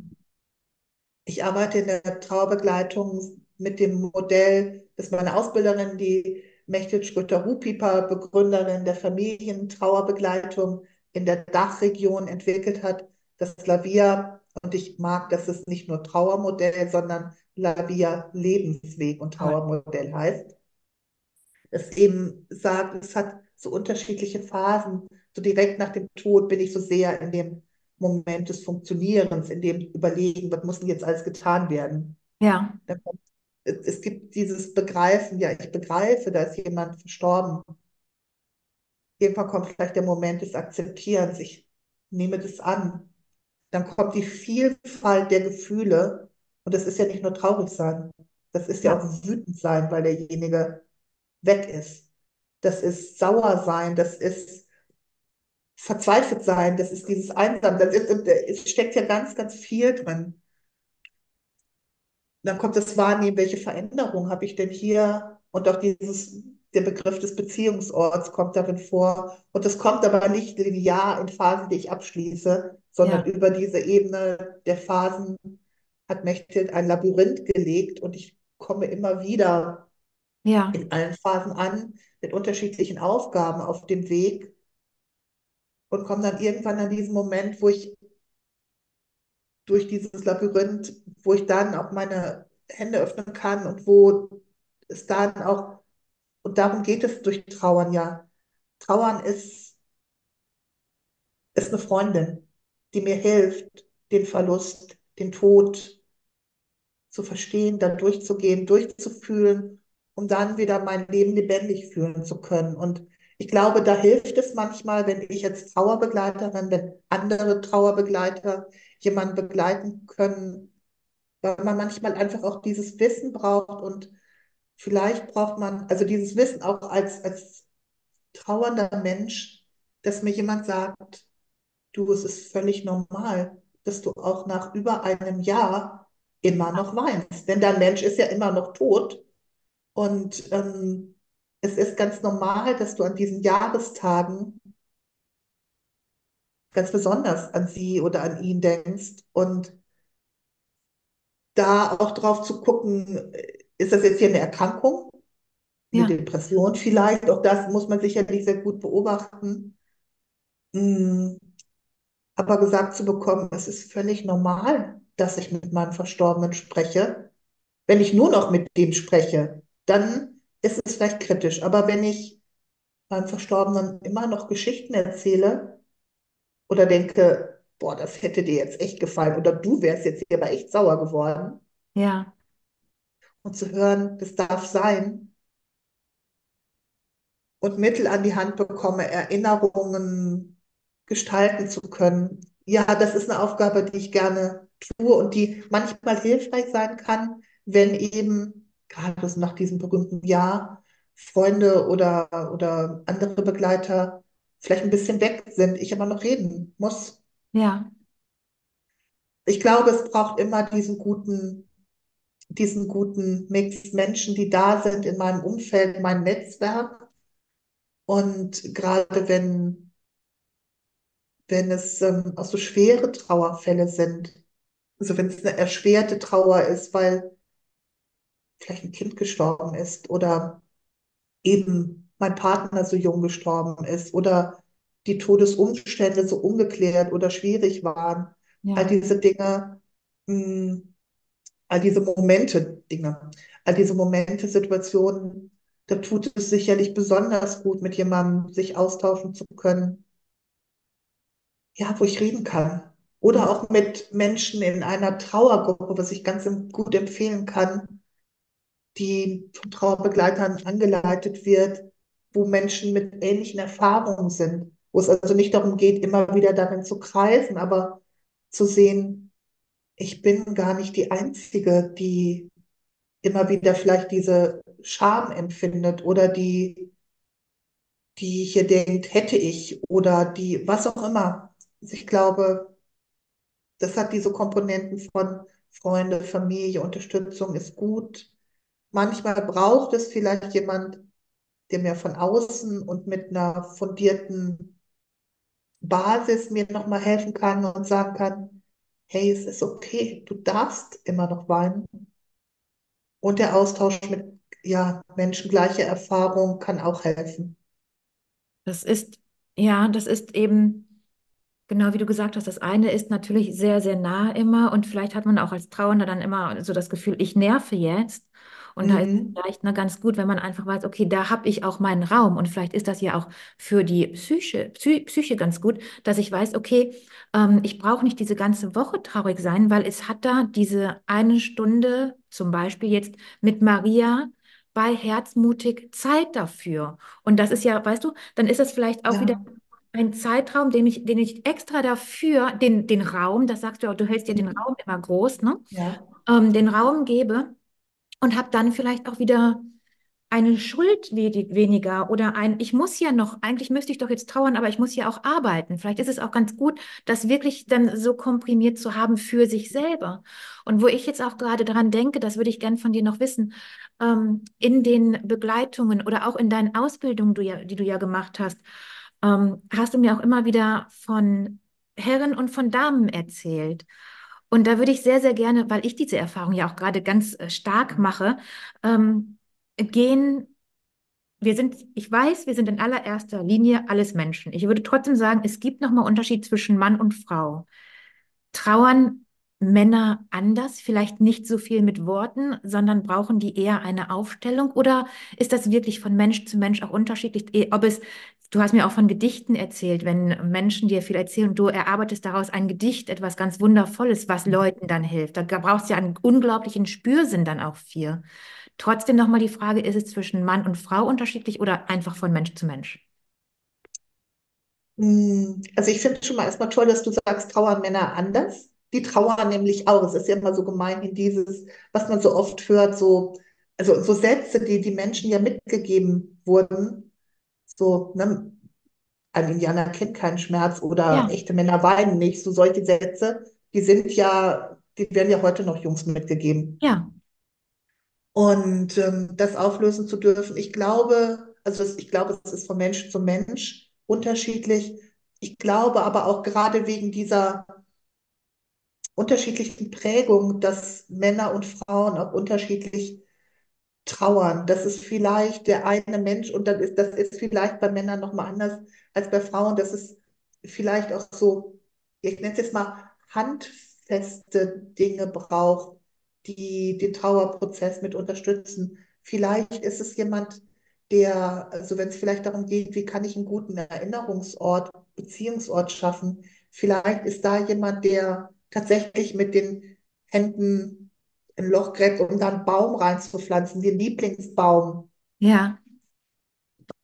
Ich arbeite in der Trauerbegleitung mit dem Modell, dass meine Ausbilderin, die Mechthild Schröter-Hupiper, Begründerin der Familientrauerbegleitung in der Dachregion, entwickelt hat, das Lavia. Und ich mag, dass es nicht nur Trauermodell, sondern Lavia Lebensweg und Trauermodell heißt. Es eben sagt, es hat so unterschiedliche Phasen. So direkt nach dem Tod bin ich so sehr in dem Moment des Funktionierens, in dem Überlegen, was muss denn jetzt alles getan werden? Ja. Es gibt dieses Begreifen, ja, ich begreife, da ist jemand verstorben. Irgendwann kommt vielleicht der Moment des Akzeptierens, ich nehme das an. Dann kommt die Vielfalt der Gefühle und das ist ja nicht nur traurig sein, das ist ja, ja auch wütend sein, weil derjenige weg ist. Das ist sauer sein, das ist verzweifelt sein, das ist dieses Einsam. Das ist, es steckt ja ganz, ganz viel drin. Dann kommt das Wahrnehmen, welche Veränderung habe ich denn hier? Und auch dieses, der Begriff des Beziehungsorts kommt darin vor. Und das kommt aber nicht linear in Phasen, die ich abschließe, sondern ja. über diese Ebene der Phasen hat Mechthild ein Labyrinth gelegt und ich komme immer wieder ja. in allen Phasen an mit unterschiedlichen Aufgaben auf dem Weg und komme dann irgendwann an diesen Moment, wo ich durch dieses Labyrinth, wo ich dann auch meine Hände öffnen kann und wo es dann auch, und darum geht es durch Trauern ja. Trauern ist, ist eine Freundin, die mir hilft, den Verlust, den Tod zu verstehen, da durchzugehen, durchzufühlen, um dann wieder mein Leben lebendig fühlen zu können. Und ich glaube, da hilft es manchmal, wenn ich jetzt Trauerbegleiterin, wenn andere Trauerbegleiter jemanden begleiten können, weil man manchmal einfach auch dieses Wissen braucht und vielleicht braucht man, also dieses Wissen auch als, als trauernder Mensch, dass mir jemand sagt, du, es ist völlig normal, dass du auch nach über einem Jahr immer noch weinst. Denn der Mensch ist ja immer noch tot. Und ähm, es ist ganz normal, dass du an diesen Jahrestagen ganz besonders an sie oder an ihn denkst und da auch drauf zu gucken, ist das jetzt hier eine Erkrankung, eine ja. Depression vielleicht, auch das muss man sicherlich sehr gut beobachten. Hm. Aber gesagt zu bekommen, es ist völlig normal, dass ich mit meinem Verstorbenen spreche. Wenn ich nur noch mit dem spreche, dann ist es vielleicht kritisch. Aber wenn ich meinem Verstorbenen immer noch Geschichten erzähle oder denke, boah, das hätte dir jetzt echt gefallen oder du wärst jetzt hier aber echt sauer geworden. Ja. Und zu hören, das darf sein. Und Mittel an die Hand bekomme, Erinnerungen gestalten zu können. Ja, das ist eine Aufgabe, die ich gerne tue und die manchmal hilfreich sein kann, wenn eben gerade nach diesem berühmten Jahr Freunde oder, oder andere Begleiter vielleicht ein bisschen weg sind, ich aber noch reden muss. Ja. Ich glaube, es braucht immer diesen guten, diesen guten Mix Menschen, die da sind in meinem Umfeld, in meinem Netzwerk. Und gerade wenn, wenn es ähm, auch so schwere Trauerfälle sind, also wenn es eine erschwerte Trauer ist, weil vielleicht ein Kind gestorben ist oder eben mein Partner so jung gestorben ist oder die Todesumstände so ungeklärt oder schwierig waren. Ja. All diese Dinge, mh, hm, all diese Momente, Dinge, all diese Momente, Situationen, da tut es sicherlich besonders gut, mit jemandem sich austauschen zu können. Ja, wo ich reden kann. Oder auch mit Menschen in einer Trauergruppe, was ich ganz gut empfehlen kann, die von Trauerbegleitern angeleitet wird, wo Menschen mit ähnlichen Erfahrungen sind, wo es also nicht darum geht, immer wieder darin zu kreisen, aber zu sehen, ich bin gar nicht die Einzige, die immer wieder vielleicht diese Scham empfindet oder die, die hier denkt, hätte ich oder die, was auch immer. Also ich glaube, das hat diese Komponenten von Freunde, Familie, Unterstützung ist gut. Manchmal braucht es vielleicht jemand, der mir von außen und mit einer fundierten Basis mir nochmal helfen kann und sagen kann, hey, es ist okay, du darfst immer noch weinen. Und der Austausch mit ja, Menschen gleicher Erfahrung kann auch helfen. Das ist, ja, das ist eben Genau, wie du gesagt hast, das eine ist natürlich sehr, sehr nah immer und vielleicht hat man auch als Trauernder dann immer so das Gefühl, ich nerve jetzt. Und da ist es Mhm. vielleicht ne, ganz gut, wenn man einfach weiß, okay, da habe ich auch meinen Raum. Und vielleicht ist das ja auch für die Psyche, Psy Psyche ganz gut, dass ich weiß, okay, ähm, ich brauche nicht diese ganze Woche traurig sein, weil es hat da diese eine Stunde, zum Beispiel jetzt mit Maria bei Herzmutig Zeit dafür. Und das ist ja, weißt du, dann ist das vielleicht auch wieder Ja. ein Zeitraum, den ich, den ich extra dafür, den, den Raum, das sagst du auch, du hältst ja den Mhm. Raum immer groß, ne? Ja. Ähm, den Raum gebe und habe dann vielleicht auch wieder eine Schuld we- weniger oder ein, ich muss ja noch, eigentlich müsste ich doch jetzt trauern, aber ich muss ja auch arbeiten. Vielleicht ist es auch ganz gut, das wirklich dann so komprimiert zu haben für sich selber. Und wo ich jetzt auch gerade daran denke, das würde ich gern von dir noch wissen, ähm, in den Begleitungen oder auch in deinen Ausbildungen, du ja, die du ja gemacht hast, ähm, hast du mir auch immer wieder von Herren und von Damen erzählt. Und da würde ich sehr, sehr gerne, weil ich diese Erfahrung ja auch gerade ganz äh, stark mache, ähm, gehen, wir sind, ich weiß, wir sind in allererster Linie alles Menschen. Ich würde trotzdem sagen, es gibt nochmal Unterschied zwischen Mann und Frau. Trauern Männer anders, vielleicht nicht so viel mit Worten, sondern brauchen die eher eine Aufstellung? Oder ist das wirklich von Mensch zu Mensch auch unterschiedlich? Eh, Ob es, du hast mir auch von Gedichten erzählt, wenn Menschen dir viel erzählen und du erarbeitest daraus ein Gedicht, etwas ganz Wundervolles, was Leuten dann hilft. Da brauchst du ja einen unglaublichen Spürsinn dann auch für. Trotzdem nochmal die Frage, ist es zwischen Mann und Frau unterschiedlich oder einfach von Mensch zu Mensch? Mm, Also ich finde schon mal erstmal toll, dass du sagst, trauern Männer anders. Die trauern nämlich auch. Es ist ja immer so gemeinhin dieses, was man so oft hört, so, also so Sätze, die die Menschen ja mitgegeben wurden. So, ne, ein Indianer kennt keinen Schmerz oder Ja, echte Männer weinen nicht. So solche Sätze, die sind ja, die werden ja heute noch Jungs mitgegeben. ja, Und ähm, das auflösen zu dürfen, ich glaube, also ich glaube, es ist von Mensch zu Mensch unterschiedlich. Ich glaube aber auch gerade wegen dieser unterschiedlichen Prägung, dass Männer und Frauen auch unterschiedlich trauern. Das ist vielleicht der eine Mensch und dann ist, das ist vielleicht bei Männern nochmal anders als bei Frauen. Das ist vielleicht auch so, ich nenne es jetzt mal handfeste Dinge braucht, die den Trauerprozess mit unterstützen. Vielleicht ist es jemand, der, also wenn es vielleicht darum geht, wie kann ich einen guten Erinnerungsort, Beziehungsort schaffen, vielleicht ist da jemand, der tatsächlich mit den Händen ein Loch gräbt, um da einen Baum reinzupflanzen, den Lieblingsbaum ja,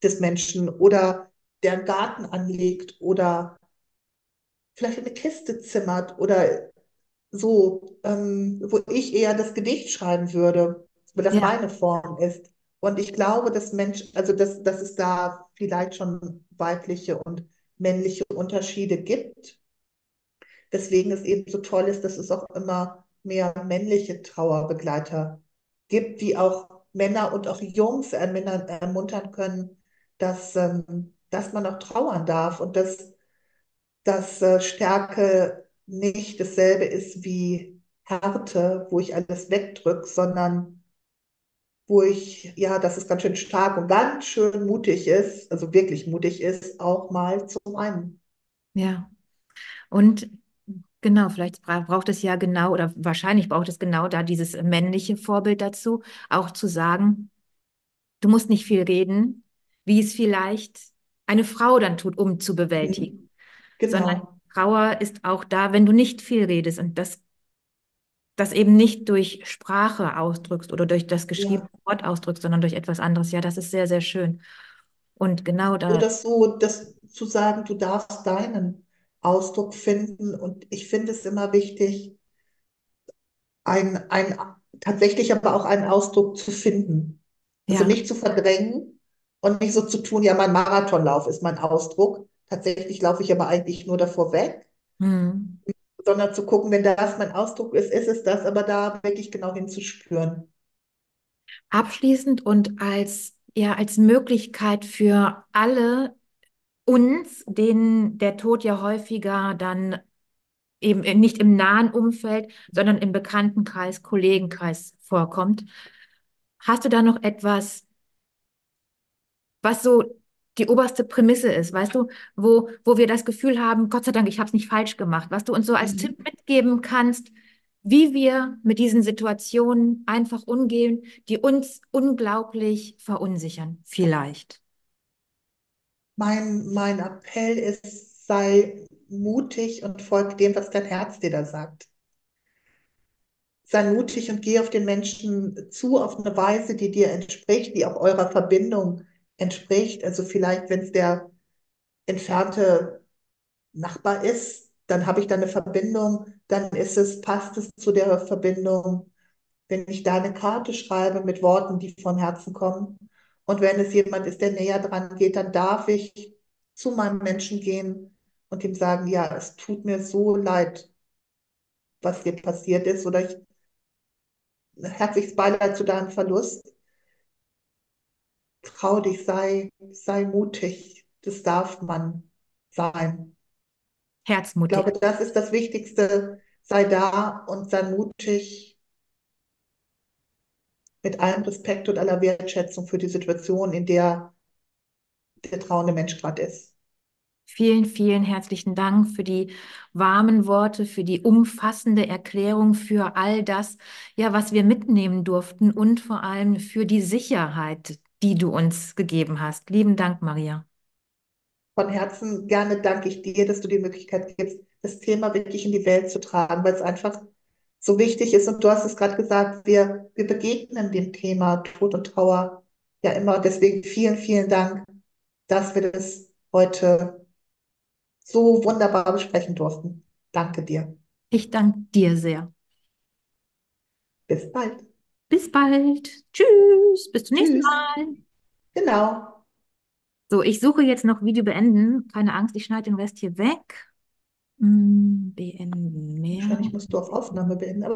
des Menschen oder der einen Garten anlegt oder vielleicht eine Kiste zimmert oder so, ähm, wo ich eher das Gedicht schreiben würde, weil das ja, meine Form ist. Und ich glaube, dass Mensch, also dass, dass es da vielleicht schon weibliche und männliche Unterschiede gibt. Deswegen es eben so toll ist, dass es auch immer mehr männliche Trauerbegleiter gibt, die auch Männer und auch Jungs ermuntern, ermuntern können, dass, ähm, dass man auch trauern darf und dass, dass äh, Stärke nicht dasselbe ist wie Härte, wo ich alles wegdrücke, sondern wo ich, ja, dass es ganz schön stark und ganz schön mutig ist, also wirklich mutig ist, auch mal zu weinen. ja. Und genau, vielleicht bra braucht es ja genau oder wahrscheinlich braucht es genau da dieses männliche Vorbild dazu, auch zu sagen, du musst nicht viel reden, wie es vielleicht eine Frau dann tut, um zu bewältigen, Mhm. sondern Genau. Trauer ist auch da, wenn du nicht viel redest und das, das eben nicht durch Sprache ausdrückst oder durch das geschriebene Ja. Wort ausdrückst, sondern durch etwas anderes. Ja, das ist sehr, sehr schön. Und genau da, Oder so, das zu sagen, du darfst deinen Ausdruck finden. Und ich finde es immer wichtig, ein, ein, tatsächlich aber auch einen Ausdruck zu finden. Also ja. nicht zu verdrängen und nicht so zu tun, ja, mein Marathonlauf ist mein Ausdruck. Tatsächlich laufe ich aber eigentlich nur davor weg, Hm. sondern zu gucken, wenn das mein Ausdruck ist, ist es das, aber da wirklich genau hinzuspüren. Abschließend und als, ja, als Möglichkeit für alle uns, denen der Tod ja häufiger dann eben nicht im nahen Umfeld, sondern im Bekanntenkreis, Kollegenkreis vorkommt. Hast du da noch etwas, was so die oberste Prämisse ist, weißt du, wo, wo wir das Gefühl haben, Gott sei Dank, ich habe es nicht falsch gemacht, was du uns so als Tipp Mhm. mitgeben kannst, wie wir mit diesen Situationen einfach umgehen, die uns unglaublich verunsichern, vielleicht. Mein, mein Appell ist, sei mutig und folg dem, was dein Herz dir da sagt. Sei mutig und geh auf den Menschen zu auf eine Weise, die dir entspricht, die auch eurer Verbindung entspricht. Also vielleicht, wenn es der entfernte Nachbar ist, dann habe ich da eine Verbindung, dann ist es, passt es zu der Verbindung, wenn ich da eine Karte schreibe mit Worten, die vom Herzen kommen. Und wenn es jemand ist, der näher dran geht, dann darf ich zu meinem Menschen gehen und ihm sagen, ja, es tut mir so leid, was dir passiert ist, oder ich herzliches Beileid zu deinem Verlust. Trau dich, sei, sei mutig. Das darf man sein. Herzmutig. Ich glaube, das ist das Wichtigste. Sei da und sei mutig mit allem Respekt und aller Wertschätzung für die Situation, in der der trauernde Mensch gerade ist. Vielen, vielen herzlichen Dank für die warmen Worte, für die umfassende Erklärung, für all das, ja, was wir mitnehmen durften und vor allem für die Sicherheit, die du uns gegeben hast. Lieben Dank, Maria. Von Herzen gerne danke ich dir, dass du die Möglichkeit gibst, das Thema wirklich in die Welt zu tragen, weil es einfach so wichtig ist. Und du hast es gerade gesagt, wir, wir begegnen dem Thema Tod und Trauer ja immer. Deswegen vielen, vielen Dank, dass wir das heute so wunderbar besprechen durften. Danke dir. Ich danke dir sehr. Bis bald. Bis bald. Tschüss. Bis zum Tschüss. nächsten Mal. Genau. So, ich suche jetzt noch Video beenden. Keine Angst, ich schneide den Rest hier weg. Hm, beenden mehr. Wahrscheinlich musst du auf Aufnahme beenden, aber